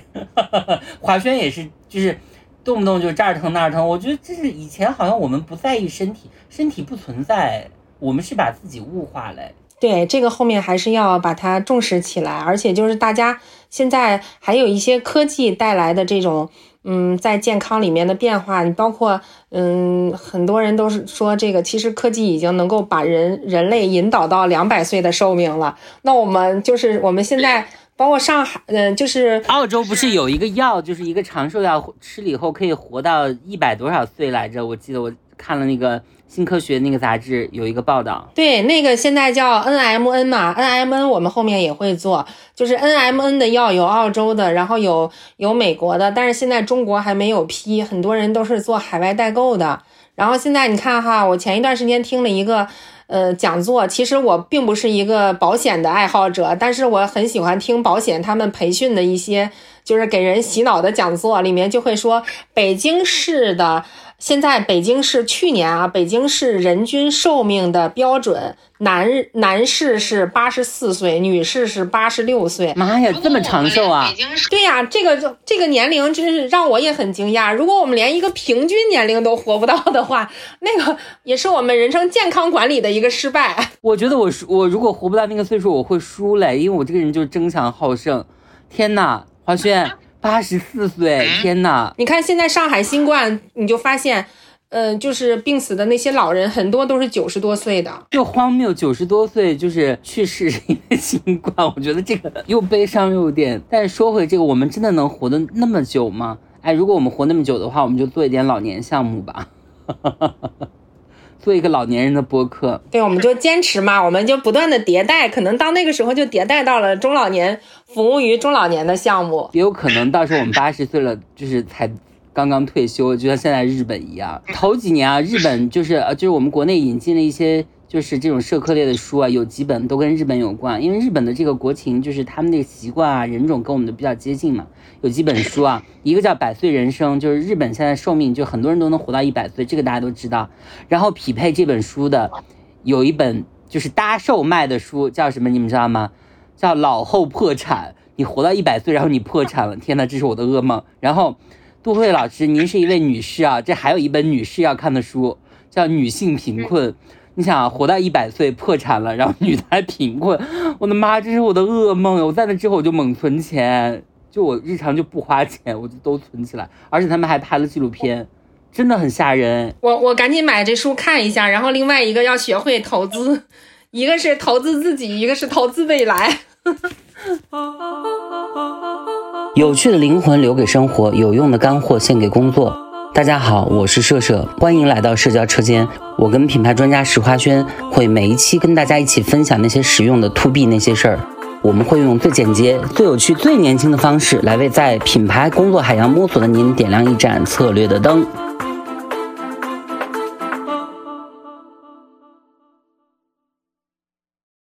*laughs* 华轩也是，就是动不动就这儿疼那儿疼。我觉得这是以前好像我们不在意身体，身体不存在，我们是把自己物化了。对，这个后面还是要把它重视起来，而且就是大家现在还有一些科技带来的这种，嗯，在健康里面的变化，你包括，嗯，很多人都是说这个，其实科技已经能够把人人类引导到两百岁的寿命了。那我们就是我们现在，包括上海，嗯，就是澳洲不是有一个药，就是一个长寿药，吃了以后可以活到一百多少岁来着？我记得我看了那个。新科学那个杂志有一个报道，对，那个现在叫 N M N 嘛，N M N 我们后面也会做，就是 N M N 的药有澳洲的，然后有有美国的，但是现在中国还没有批，很多人都是做海外代购的。然后现在你看哈，我前一段时间听了一个呃讲座，其实我并不是一个保险的爱好者，但是我很喜欢听保险他们培训的一些就是给人洗脑的讲座，里面就会说北京市的。现在北京市去年啊，北京市人均寿命的标准，男男士是八十四岁，女士是八十六岁。妈呀，这么长寿啊！对呀，这个就这个年龄真是让我也很惊讶。如果我们连一个平均年龄都活不到的话，那个也是我们人生健康管理的一个失败。我觉得我我如果活不到那个岁数，我会输嘞，因为我这个人就是争强好胜。天呐，华轩。八十四岁，天呐！你看现在上海新冠，你就发现，嗯，就是病死的那些老人很多都是九十多岁的，就荒谬。九十多岁就是去世因为新冠，我觉得这个又悲伤又有点。但是说回这个，我们真的能活得那么久吗？哎，如果我们活那么久的话，我们就做一点老年项目吧。*laughs* 做一个老年人的播客，对，我们就坚持嘛，我们就不断的迭代，可能到那个时候就迭代到了中老年服务于中老年的项目，也有可能到时候我们八十岁了，*laughs* 就是才刚刚退休，就像现在日本一样。头几年啊，日本就是呃，就是我们国内引进了一些。就是这种社科类的书啊，有几本都跟日本有关，因为日本的这个国情就是他们那个习惯啊、人种跟我们的比较接近嘛。有几本书啊，一个叫《百岁人生》，就是日本现在寿命就很多人都能活到一百岁，这个大家都知道。然后匹配这本书的有一本就是搭售卖的书，叫什么？你们知道吗？叫《老后破产》。你活到一百岁，然后你破产了，天呐，这是我的噩梦。然后杜慧老师，您是一位女士啊，这还有一本女士要看的书，叫《女性贫困》。你想啊活到一百岁破产了，然后女的还贫困，我的妈，这是我的噩梦我在那之后我就猛存钱，就我日常就不花钱，我就都存起来。而且他们还拍了纪录片，真的很吓人。我我赶紧买这书看一下。然后另外一个要学会投资，一个是投资自己，一个是投资未来。有趣的灵魂留给生活，有用的干货献给工作。大家好，我是社社，欢迎来到社交车间。我跟品牌专家石花轩会每一期跟大家一起分享那些实用的 to B 那些事儿。我们会用最简洁、最有趣、最年轻的方式来为在品牌工作海洋摸索的您点亮一盏策略的灯。